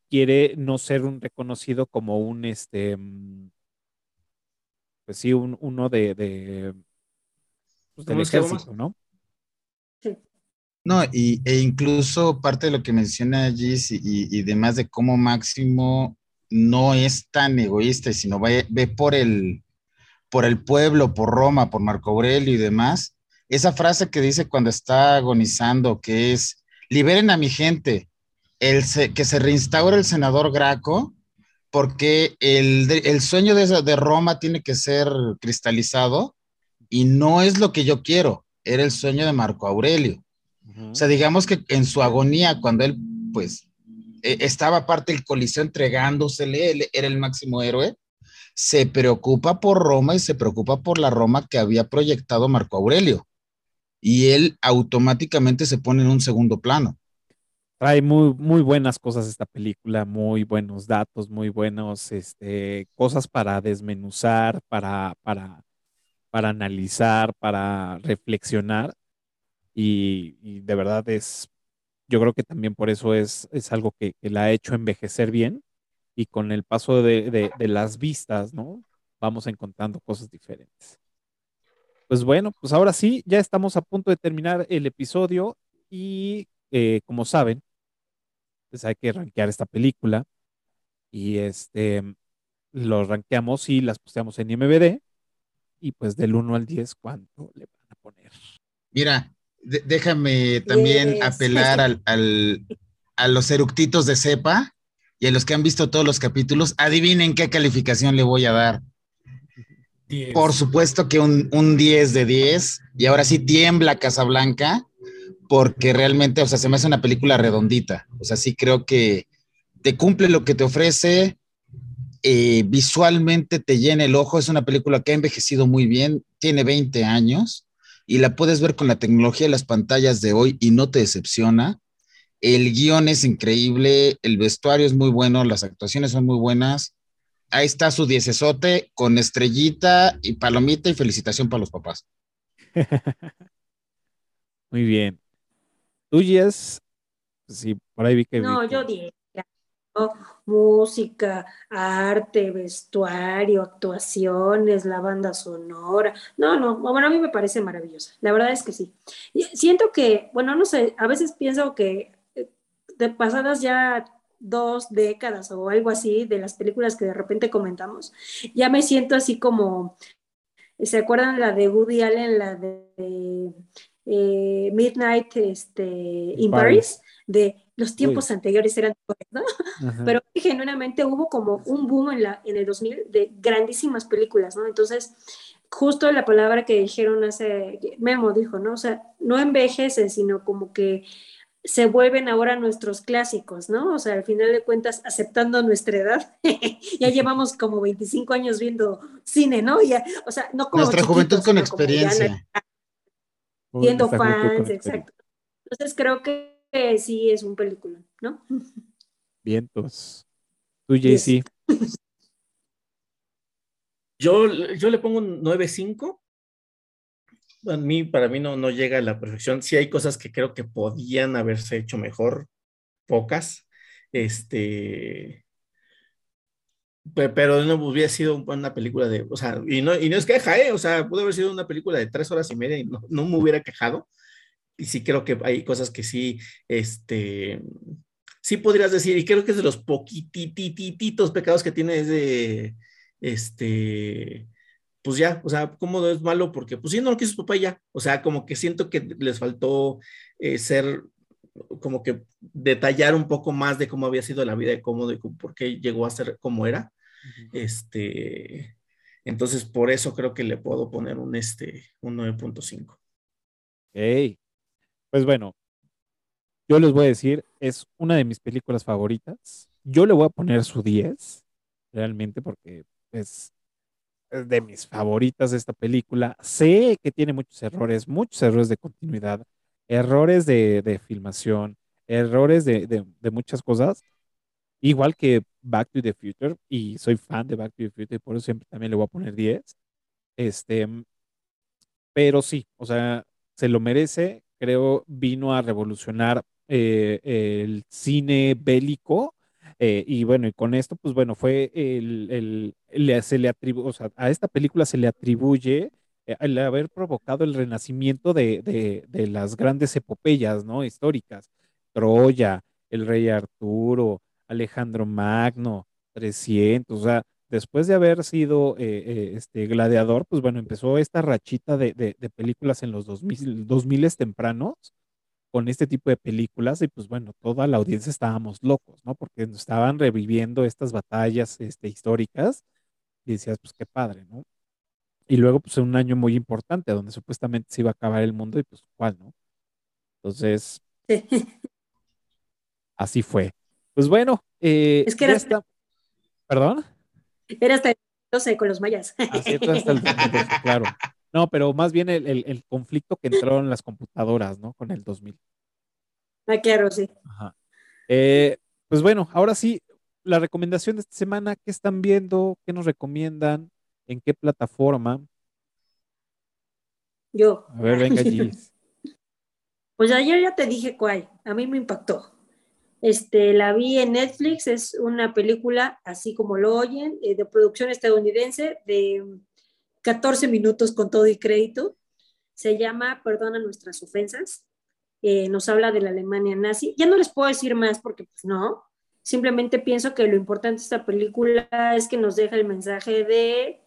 quiere no ser un reconocido como un, este, mm, pues sí, un, uno de, de pues del ejército, ¿no? Sí. No, y, e incluso parte de lo que menciona Gis y, y, y demás de cómo Máximo no es tan egoísta, sino ve, ve por, el, por el pueblo, por Roma, por Marco Aurelio y demás. Esa frase que dice cuando está agonizando, que es, liberen a mi gente, el, que se reinstaure el senador Graco, porque el, el sueño de, de Roma tiene que ser cristalizado y no es lo que yo quiero, era el sueño de Marco Aurelio. Uh -huh. O sea, digamos que en su agonía, cuando él, pues, eh, estaba parte del coliseo entregándosele, él era el máximo héroe, se preocupa por Roma y se preocupa por la Roma que había proyectado Marco Aurelio. Y él automáticamente se pone en un segundo plano. Trae muy, muy buenas cosas esta película, muy buenos datos, muy buenos este, cosas para desmenuzar, para, para, para analizar, para reflexionar. Y, de verdad es yo creo que también por eso es, es algo que, la ha hecho envejecer bien y con el paso de, de, de, las vistas, ¿no? Vamos encontrando cosas diferentes. Pues bueno, pues ahora sí, ya estamos a punto de terminar el episodio y eh, como saben, pues hay que rankear esta película y este lo rankeamos y las posteamos en IMBD y pues del 1 al 10, ¿cuánto le van a poner? Mira, déjame también yes. apelar al, al, a los eructitos de cepa y a los que han visto todos los capítulos, adivinen qué calificación le voy a dar. Por supuesto que un, un 10 de 10. Y ahora sí tiembla Casablanca, porque realmente, o sea, se me hace una película redondita. O sea, sí creo que te cumple lo que te ofrece, eh, visualmente te llena el ojo. Es una película que ha envejecido muy bien, tiene 20 años y la puedes ver con la tecnología de las pantallas de hoy y no te decepciona. El guion es increíble, el vestuario es muy bueno, las actuaciones son muy buenas ahí está su diecesote con estrellita y palomita y felicitación para los papás. *laughs* Muy bien. ¿Tú, Jess? Sí, por ahí vi que... No, yo dije música, arte, vestuario, actuaciones, la banda sonora. No, no, bueno, a mí me parece maravillosa. La verdad es que sí. Siento que, bueno, no sé, a veces pienso que eh, de pasadas ya dos décadas o algo así de las películas que de repente comentamos, ya me siento así como, ¿se acuerdan la de Woody Allen, la de eh, Midnight este, in Paris? De los tiempos anteriores eran, ¿no? Pero genuinamente hubo como un boom en, la, en el 2000 de grandísimas películas, ¿no? Entonces, justo la palabra que dijeron hace, Memo dijo, ¿no? O sea, no envejece, sino como que se vuelven ahora nuestros clásicos, ¿no? O sea, al final de cuentas, aceptando nuestra edad, *laughs* ya llevamos como 25 años viendo cine, ¿no? Ya, o sea, no como Nuestra juventud con experiencia. Siendo fans, exacto. Entonces creo que sí es un película, ¿no? *laughs* Vientos. Tú, JC. *laughs* Yo, yo le pongo un 9.5 a mí, para mí no, no llega a la perfección. Sí hay cosas que creo que podían haberse hecho mejor, pocas. Este, pero no hubiera sido una película de, o sea, y no, y no es queja, ¿eh? O sea, pudo haber sido una película de tres horas y media y no, no me hubiera quejado. Y sí creo que hay cosas que sí, este, sí podrías decir, y creo que es de los poquitititos pecados que tiene es de, este, pues ya, o sea, ¿cómo es malo? Porque pues sí, no lo quiso su papá ya. O sea, como que siento que les faltó eh, ser, como que detallar un poco más de cómo había sido la vida de Cómodo y por qué llegó a ser como era. Este, entonces por eso creo que le puedo poner un, este, un 9.5. Hey, pues bueno, yo les voy a decir, es una de mis películas favoritas. Yo le voy a poner su 10, realmente, porque es de mis favoritas esta película. Sé que tiene muchos errores, muchos errores de continuidad, errores de, filmación, errores de, muchas cosas, igual que Back to the Future, y soy fan de Back to the Future, por eso siempre también le voy a poner 10. Este, pero sí, o sea, se lo merece, creo, vino a revolucionar eh, el cine bélico eh, y bueno, y con esto, pues bueno, fue el, se le atribuye, o sea, a esta película se le atribuye el haber provocado el renacimiento de, las grandes epopeyas, ¿no? Históricas. Troya, el rey Arturo, Alejandro Magno, 300, o sea, después de haber sido eh, este gladiador, pues bueno, empezó esta rachita de, películas en los 2000, 2000 tempranos con este tipo de películas y pues bueno, toda la audiencia estábamos locos, ¿no? Porque estaban reviviendo estas batallas este, históricas y decías, pues qué padre, ¿no? Y luego pues un año muy importante donde supuestamente se iba a acabar el mundo y pues cuál, ¿no? Entonces, *laughs* así fue. Pues bueno, eh, es que era hasta... ¿Perdón? Era hasta el 12 con los mayas. Así es, hasta el *laughs* claro. No, pero más bien el, conflicto que entraron las computadoras, ¿no? Con el 2000. Ah, claro, sí. Ajá. Eh, pues bueno, ahora sí, la recomendación de esta semana, ¿qué están viendo? ¿Qué nos recomiendan? ¿En qué plataforma? Yo. A ver, venga, Gis. *laughs* Pues ayer ya te dije cuál, a mí me impactó. Este, la vi en Netflix, es una película, así como lo oyen, eh, de producción estadounidense, de 14 minutos con todo y crédito. Se llama Perdona nuestras ofensas. Eh, nos habla de la Alemania nazi. Ya no les puedo decir más porque pues no. Simplemente pienso que lo importante de esta película es que nos deja el mensaje de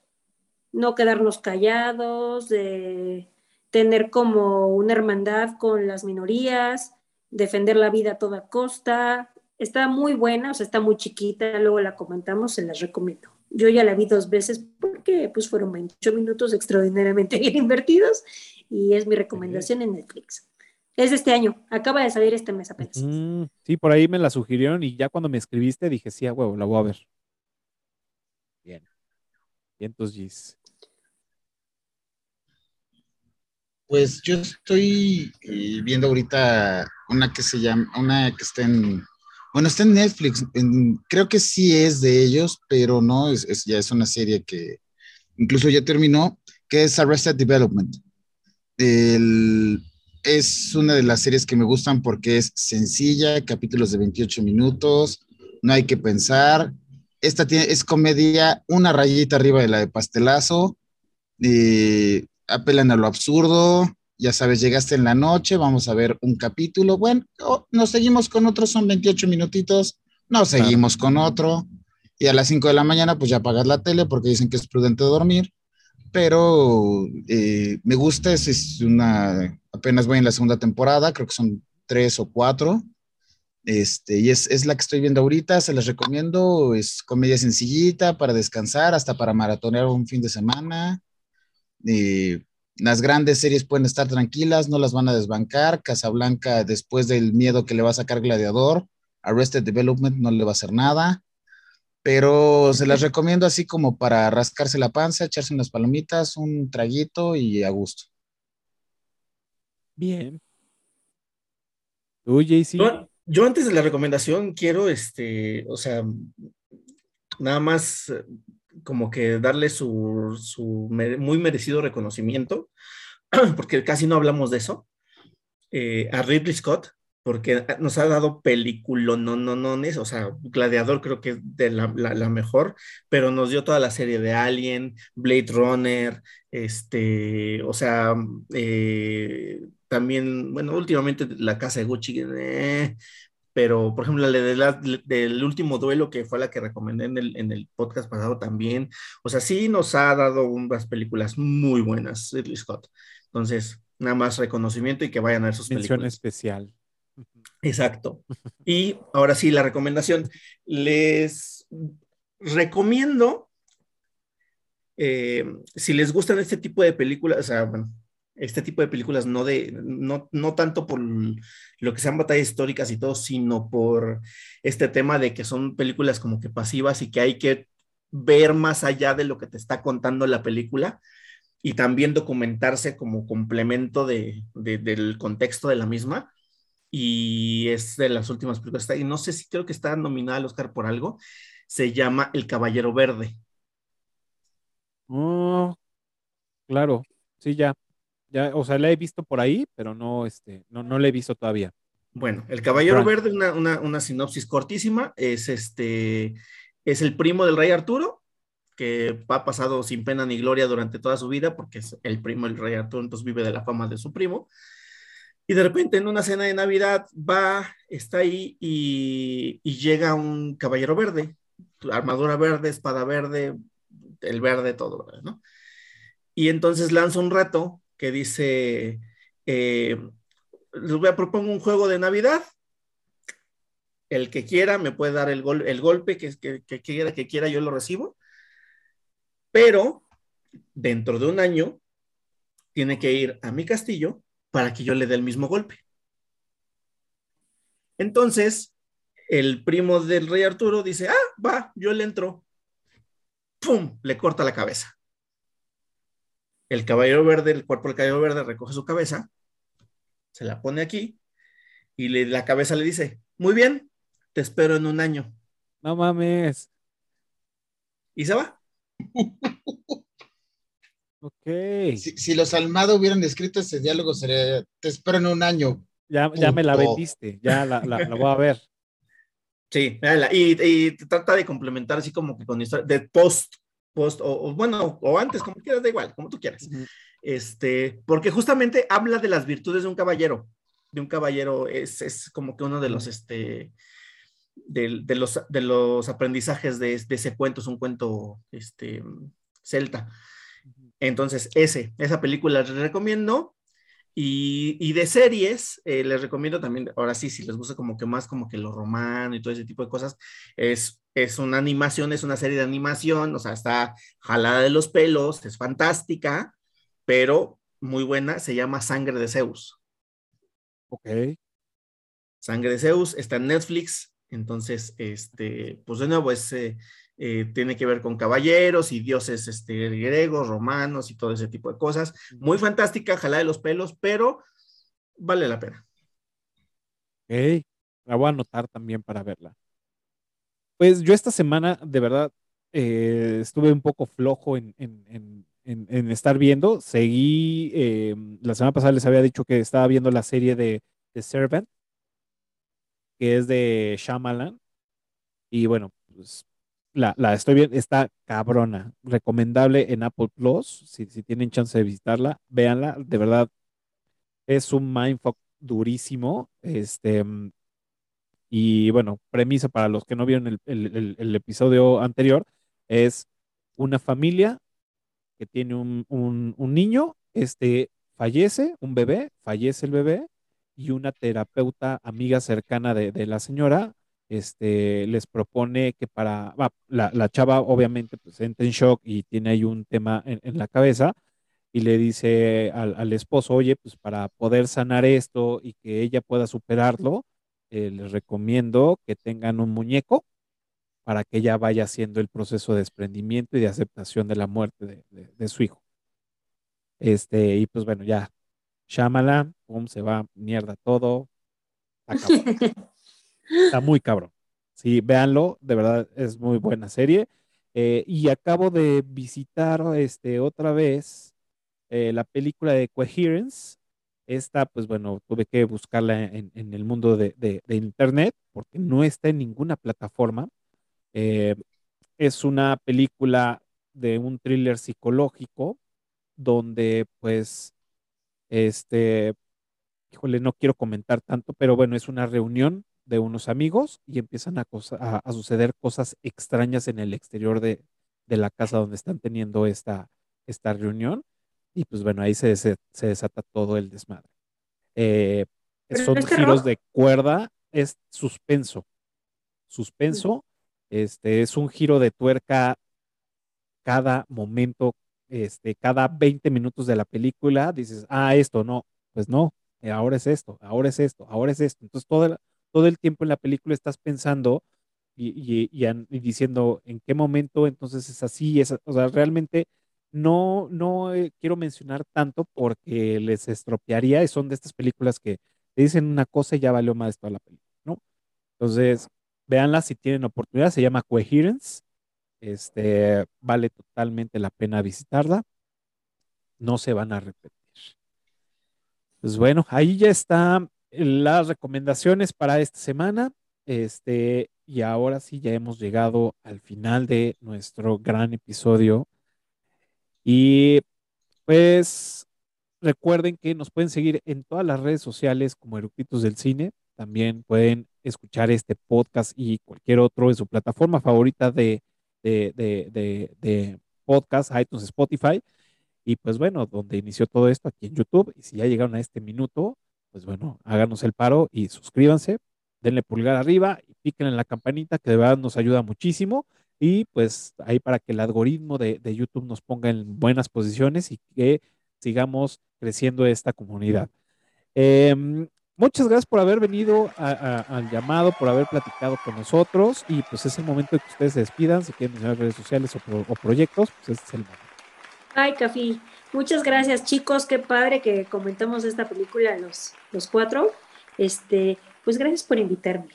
no quedarnos callados, de tener como una hermandad con las minorías, defender la vida a toda costa. Está muy buena, o sea, está muy chiquita, luego la comentamos, se las recomiendo. Yo ya la vi dos veces porque pues fueron 28 minutos extraordinariamente *laughs* bien invertidos y es mi recomendación en Netflix. Es de este año, acaba de salir este mes apenas. Mm, sí, por ahí me la sugirieron y ya cuando me escribiste dije, sí, a huevo, la voy a ver. Bien. Bien, entonces, Pues yo estoy eh, viendo ahorita una que se llama, una que está en, bueno, está en Netflix, creo que sí es de ellos, pero no, es, ya es una serie que incluso ya terminó, que es Arrested Development. es una de las series que me gustan porque es sencilla, capítulos de 28 minutos, no hay que pensar. Esta tiene, es comedia, una rayita arriba de la de pastelazo. Eh, apelan a lo absurdo, ya sabes, llegaste en la noche, vamos a ver un capítulo, bueno, nos seguimos con otro, son 28 minutitos, nos seguimos con otro, y a las 5 de la mañana pues ya apagas la tele porque dicen que es prudente dormir, pero eh, me gusta, es, es, una, apenas voy en la segunda temporada, creo que son tres o cuatro, este, y es, es la que estoy viendo ahorita, se las recomiendo, es comedia sencillita para descansar, hasta para maratonear un fin de semana, las grandes series pueden estar tranquilas, no las van a desbancar. Casablanca, después del miedo que le va a sacar Gladiador, Arrested Development no le va a hacer nada. Pero se las recomiendo así como para rascarse la panza, echarse unas palomitas, un traguito y a gusto. Bien. Tú, JC. Yo, yo antes de la recomendación quiero, este, o sea, nada más como que darle su, muy merecido reconocimiento, *clears throat* porque casi no hablamos de eso, eh, a Ridley Scott, porque nos ha dado películas, no, no, no, o sea, Gladiador creo que es de la, mejor, pero nos dio toda la serie de Alien, Blade Runner, este, o sea, eh, también, bueno, últimamente La Casa de Gucci, eh, pero por ejemplo, la del último duelo, que fue la que recomendé en el, en el, podcast pasado también, o sea, sí nos ha dado unas películas muy buenas, Ridley Scott. Entonces, nada más reconocimiento y que vayan a ver sus Mención películas. especial. Exacto. *laughs* Y ahora sí, la recomendación. Les recomiendo, eh, si les gustan este tipo de películas, o sea, bueno, este tipo de películas, no, de, no, no tanto por lo que sean batallas históricas y todo, sino por este tema de que son películas como que pasivas y que hay que ver más allá de lo que te está contando la película y también documentarse como complemento de, del contexto de la misma. Y es de las últimas películas, y no sé si creo que está nominada al Oscar por algo, se llama El Caballero Verde. Oh, claro, sí, ya, ya, o sea, la he visto por ahí, pero no, este, no, no la he visto todavía. Bueno, El Caballero Verde, una, una, una, sinopsis cortísima, es este, es el primo del rey Arturo, que ha pasado sin pena ni gloria durante toda su vida, porque es el primo del rey Arturo, entonces vive de la fama de su primo. Y de repente en una cena de Navidad va, está ahí y, y llega un caballero verde, armadura verde, espada verde, el verde, todo, ¿no? Y entonces lanza un reto que dice, eh, les voy a proponer un juego de Navidad. El que quiera me puede dar el, el golpe que, que, que, quiera, que quiera, yo lo recibo. Pero dentro de un año tiene que ir a mi castillo para que yo le dé el mismo golpe. Entonces, el primo del rey Arturo dice, ah, va, yo le entro. ¡Pum! Le corta la cabeza. El caballero verde, el cuerpo del caballero verde recoge su cabeza, se la pone aquí y la cabeza le dice, muy bien, te espero en un año. No mames. Y se va. *laughs* ok. Si, los Almado hubieran escrito ese diálogo, sería, te espero en un año. Ya, ya me la vendiste, ya la, voy a ver. *laughs* Sí, y, y, trata de complementar así como que con historia de post post, o, bueno, o antes, como quieras, da igual, como tú quieras. Este, porque justamente habla de las virtudes de un caballero, de un caballero, es, es como que uno de los, este, de, de los, de los aprendizajes de, de, ese cuento, es un cuento, este, celta. Entonces, ese, esa película les recomiendo. Y, de series, eh, les recomiendo también, ahora sí, si les gusta como que más como que lo romano y todo ese tipo de cosas, es, es una animación, es una serie de animación, o sea, está jalada de los pelos, es fantástica, pero muy buena, se llama Sangre de Zeus. Ok. Sangre de Zeus está en Netflix, entonces, este, pues de nuevo, es, eh, eh, tiene que ver con caballeros y dioses este, griegos, romanos y todo ese tipo de cosas. Muy fantástica, jala de los pelos, pero vale la pena. Ok, la voy a anotar también para verla. Pues yo esta semana, de verdad, eh, estuve un poco flojo en, estar viendo. Seguí, em, la semana pasada les había dicho que estaba viendo la serie de The Servant, que es de Shyamalan. Y bueno, pues la, estoy viendo, está cabrona. Recomendable en Apple Plus. Si, tienen chance de visitarla, véanla. De verdad, es un mindfuck durísimo. Este, y bueno, premisa para los que no vieron el, episodio anterior: es una familia que tiene un, niño, este fallece, un bebé, fallece el bebé, y una terapeuta amiga cercana de, de la señora este, les propone que para, la, chava obviamente pues entra en shock y tiene ahí un tema en, la cabeza y le dice al, esposo, oye, pues para poder sanar esto y que ella pueda superarlo, eh, les recomiendo que tengan un muñeco para que ella vaya haciendo el proceso de desprendimiento y de aceptación de la muerte de, su hijo. Este, y pues bueno, ya, Shamala, pum, se va, mierda todo, *laughs* Está muy cabrón. Sí, véanlo, de verdad es muy buena serie. Eh, y acabo de visitar este, otra vez eh, la película de Coherence. Esta, pues bueno, tuve que buscarla en, el mundo de, Internet porque no está en ninguna plataforma. Eh, es una película de un thriller psicológico donde pues, este, híjole, no quiero comentar tanto, pero bueno, es una reunión de unos amigos y empiezan a, a, suceder cosas extrañas en el exterior de, la casa donde están teniendo esta, esta reunión. Y pues bueno, ahí se, se, desata todo el desmadre. Eh, son giros de cuerda, es suspenso. Suspenso, este, es un giro de tuerca cada momento, este, cada 20 minutos de la película, dices, ah, esto no, pues no, ahora es esto, ahora es esto, ahora es esto. Entonces, toda todo el tiempo en la película estás pensando y, diciendo en qué momento entonces es así, es, o sea, realmente no, no eh, quiero mencionar tanto porque les estropearía y son de estas películas que te dicen una cosa y ya valió más toda la película, ¿no? Entonces, véanla si tienen oportunidad, se llama Coherence, este, vale totalmente la pena visitarla, no se van a repetir. Pues bueno, ahí ya está las recomendaciones para esta semana. Este, y ahora sí, ya hemos llegado al final de nuestro gran episodio. Y pues recuerden que nos pueden seguir en todas las redes sociales como Eructitos del Cine. También pueden escuchar este podcast y cualquier otro en su plataforma favorita de, de, de, de podcast, iTunes, Spotify. Y pues bueno, donde inició todo esto aquí en YouTube. Y si ya llegaron a este minuto, pues bueno, háganos el paro y suscríbanse, denle pulgar arriba y piquen en la campanita que de verdad nos ayuda muchísimo y pues ahí para que el algoritmo de, YouTube nos ponga en buenas posiciones y que sigamos creciendo esta comunidad. Em, muchas gracias por haber venido al llamado, por haber platicado con nosotros y pues es el momento de que ustedes se despidan, si quieren mencionar redes sociales o, proyectos, pues este es el momento. Ay, Café, muchas gracias chicos, qué padre que comentamos esta película los, los cuatro. Este, pues gracias por invitarme.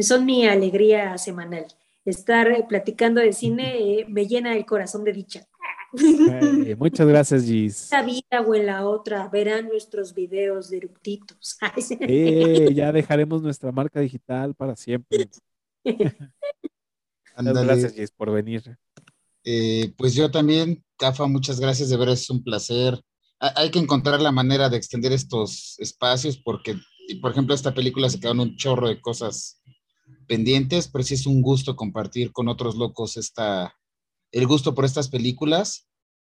Son mi alegría semanal. Estar eh, platicando de cine eh, me llena el corazón de dicha. muchas gracias, Gis. En vida o en la otra verán nuestros videos de eructitos. Eh, *laughs* ya dejaremos nuestra marca digital para siempre. *laughs* Muchas gracias, Gis, por venir. Pues yo también Cafa, muchas gracias, de verdad es un placer. Hay que encontrar la manera de extender estos espacios porque, por ejemplo, esta película se quedaron un chorro de cosas pendientes, pero sí es un gusto compartir con otros locos esta, el gusto por estas películas.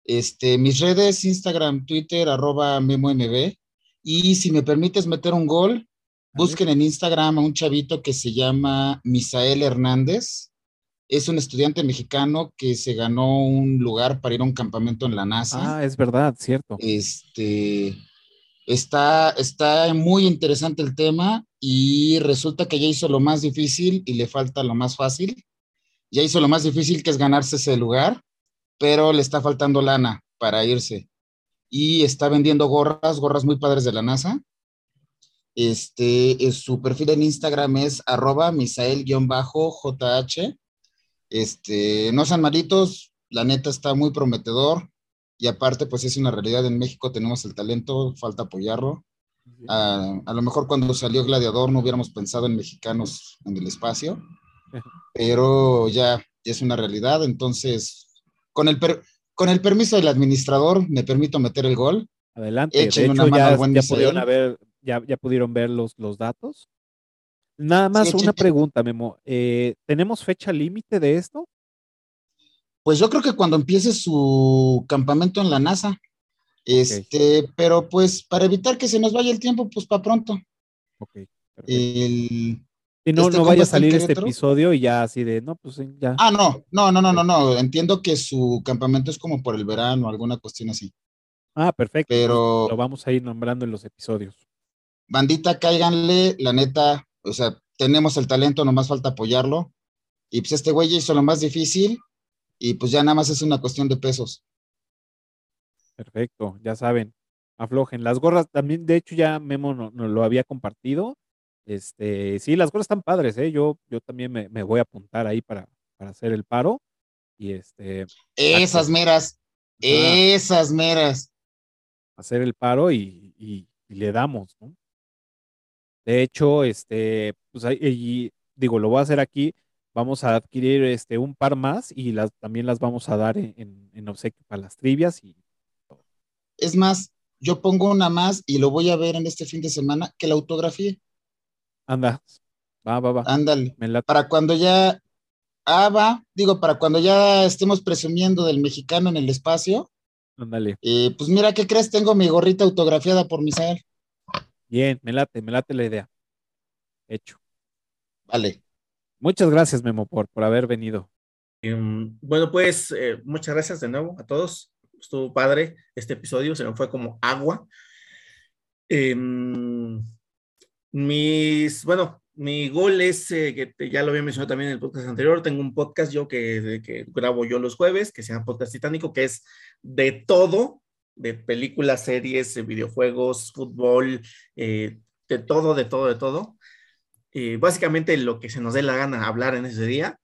Este, mis redes, Instagram, Twitter, arroba MemoMB. Y si me permites meter un gol, busquen en Instagram a un chavito que se llama Misael Hernández. Es un estudiante mexicano que se ganó un lugar para ir a un campamento en la NASA. Ah, es verdad, cierto. Este está, está muy interesante el tema y resulta que ya hizo lo más difícil y le falta lo más fácil. Ya hizo lo más difícil que es ganarse ese lugar, pero le está faltando lana para irse. Y está vendiendo gorras, gorras muy padres de la NASA. Este, su perfil en Instagram es arroba misael-jh. Este, no sean malitos, la neta está muy prometedor y aparte pues es una realidad en México, tenemos el talento, falta apoyarlo. A, a, lo mejor cuando salió Gladiador no hubiéramos pensado en mexicanos en el espacio, *laughs* pero ya, ya es una realidad, entonces con el, per, con el permiso del administrador me permito meter el gol. Adelante, de hecho ya, ya pudieron, ver, ya, ya pudieron ver los, los datos. Nada más sí, una pregunta, Memo. Eh, ¿Tenemos fecha límite de esto? Pues yo creo que cuando empiece su campamento en la NASA. Este, okay. pero pues para evitar que se nos vaya el tiempo, pues para pronto. Ok. El, y no, este no vaya a salir este episodio y ya así de, no, pues ya. Ah, no, no, no, no, no, no. Entiendo que su campamento es como por el verano, alguna cuestión así. Ah, perfecto. Pero lo vamos a ir nombrando en los episodios. Bandita, cáiganle, la neta, o sea, tenemos el talento, nomás falta apoyarlo. Y pues este güey hizo lo más difícil y pues ya nada más es una cuestión de pesos. Perfecto, ya saben, aflojen. Las gorras también, de hecho ya Memo nos no lo había compartido. Este, sí, las gorras están padres, ¿eh? Yo, yo también me, me voy a apuntar ahí para, para hacer el paro. Y este. Esas meras, esas meras. Hacer el paro y, y, y le damos, ¿no? De hecho, este, pues digo, lo voy a hacer aquí. Vamos a adquirir este un par más y las también las vamos a dar en, en, en obsequio para las trivias y es más, yo pongo una más y lo voy a ver en este fin de semana que la autografía. Anda, va, va, va. Ándale. Para cuando ya, ah, va, digo, para cuando ya estemos presumiendo del mexicano en el espacio. Ándale. Eh, pues mira, ¿qué crees? Tengo mi gorrita autografiada por Misael. Bien, me late, me late la idea. Hecho. Vale. Muchas gracias, Memo, por, por haber venido. Um, bueno, pues eh, muchas gracias de nuevo a todos. Estuvo padre este episodio, se me fue como agua. Eh, mis, bueno, mi gol es, eh, que ya lo había mencionado también en el podcast anterior, tengo un podcast yo que, que grabo yo los jueves, que se llama Podcast Titánico, que es de todo, de películas, series, videojuegos, fútbol, eh, de todo, de todo, de todo. Eh, básicamente lo que se nos dé la gana hablar en ese día.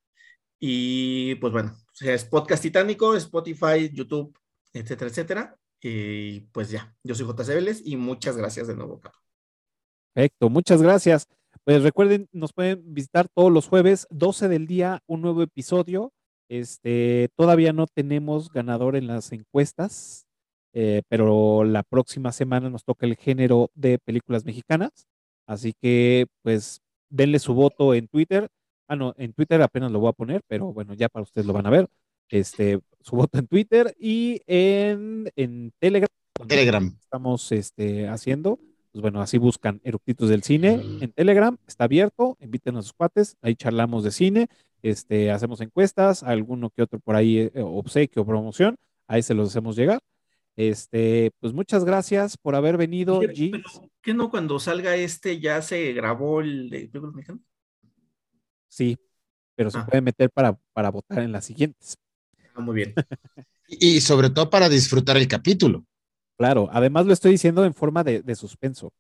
Y pues bueno, o sea, es Podcast Titánico, Spotify, YouTube, etcétera, etcétera. Y pues ya, yo soy JC Vélez y muchas gracias de nuevo, Carlos. Perfecto, muchas gracias. Pues recuerden, nos pueden visitar todos los jueves, 12 del día, un nuevo episodio. Este, todavía no tenemos ganador en las encuestas, eh, pero la próxima semana nos toca el género de películas mexicanas. Así que, pues, denle su voto en Twitter. Ah, no, en Twitter apenas lo voy a poner, pero bueno, ya para ustedes lo van a ver. Este, su voto en Twitter y en, en Telegram. Telegram. Estamos este, haciendo pues bueno, así buscan Eructitos del Cine en Telegram, está abierto, inviten a sus cuates, ahí charlamos de cine, este, hacemos encuestas, alguno que otro por ahí eh, obsequio o promoción, ahí se los hacemos llegar. Este, pues muchas gracias por haber venido, G. ¿Qué no cuando salga este ya se grabó el de? Sí, pero se ah. puede meter para, para votar en las siguientes. Ah, muy bien. *laughs* y sobre todo para disfrutar el capítulo. Claro, además lo estoy diciendo en forma de, de suspenso.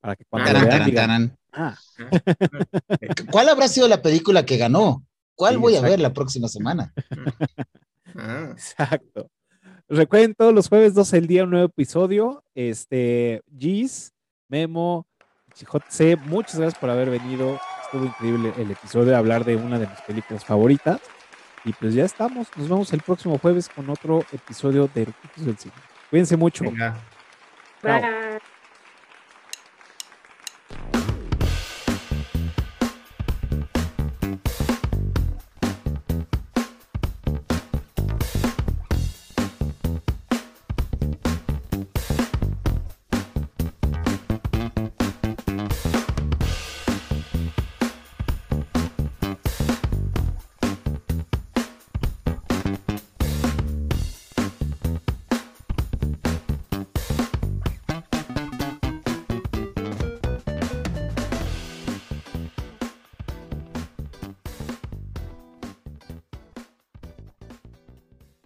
Para que cuando taran, vean, taran, digan, taran. Ah. ¿Cuál habrá sido la película que ganó? ¿Cuál sí, voy exacto. a ver la próxima semana? *laughs* ah. *laughs* Exacto. Recuerden todos los jueves 12 del día un nuevo episodio. Este, Gis, Memo, JC, muchas gracias por haber venido. Estuvo increíble el episodio de hablar de una de mis películas favoritas. Y pues ya estamos. Nos vemos el próximo jueves con otro episodio de Eructitos del Cine. Cuídense mucho. Venga. Bye.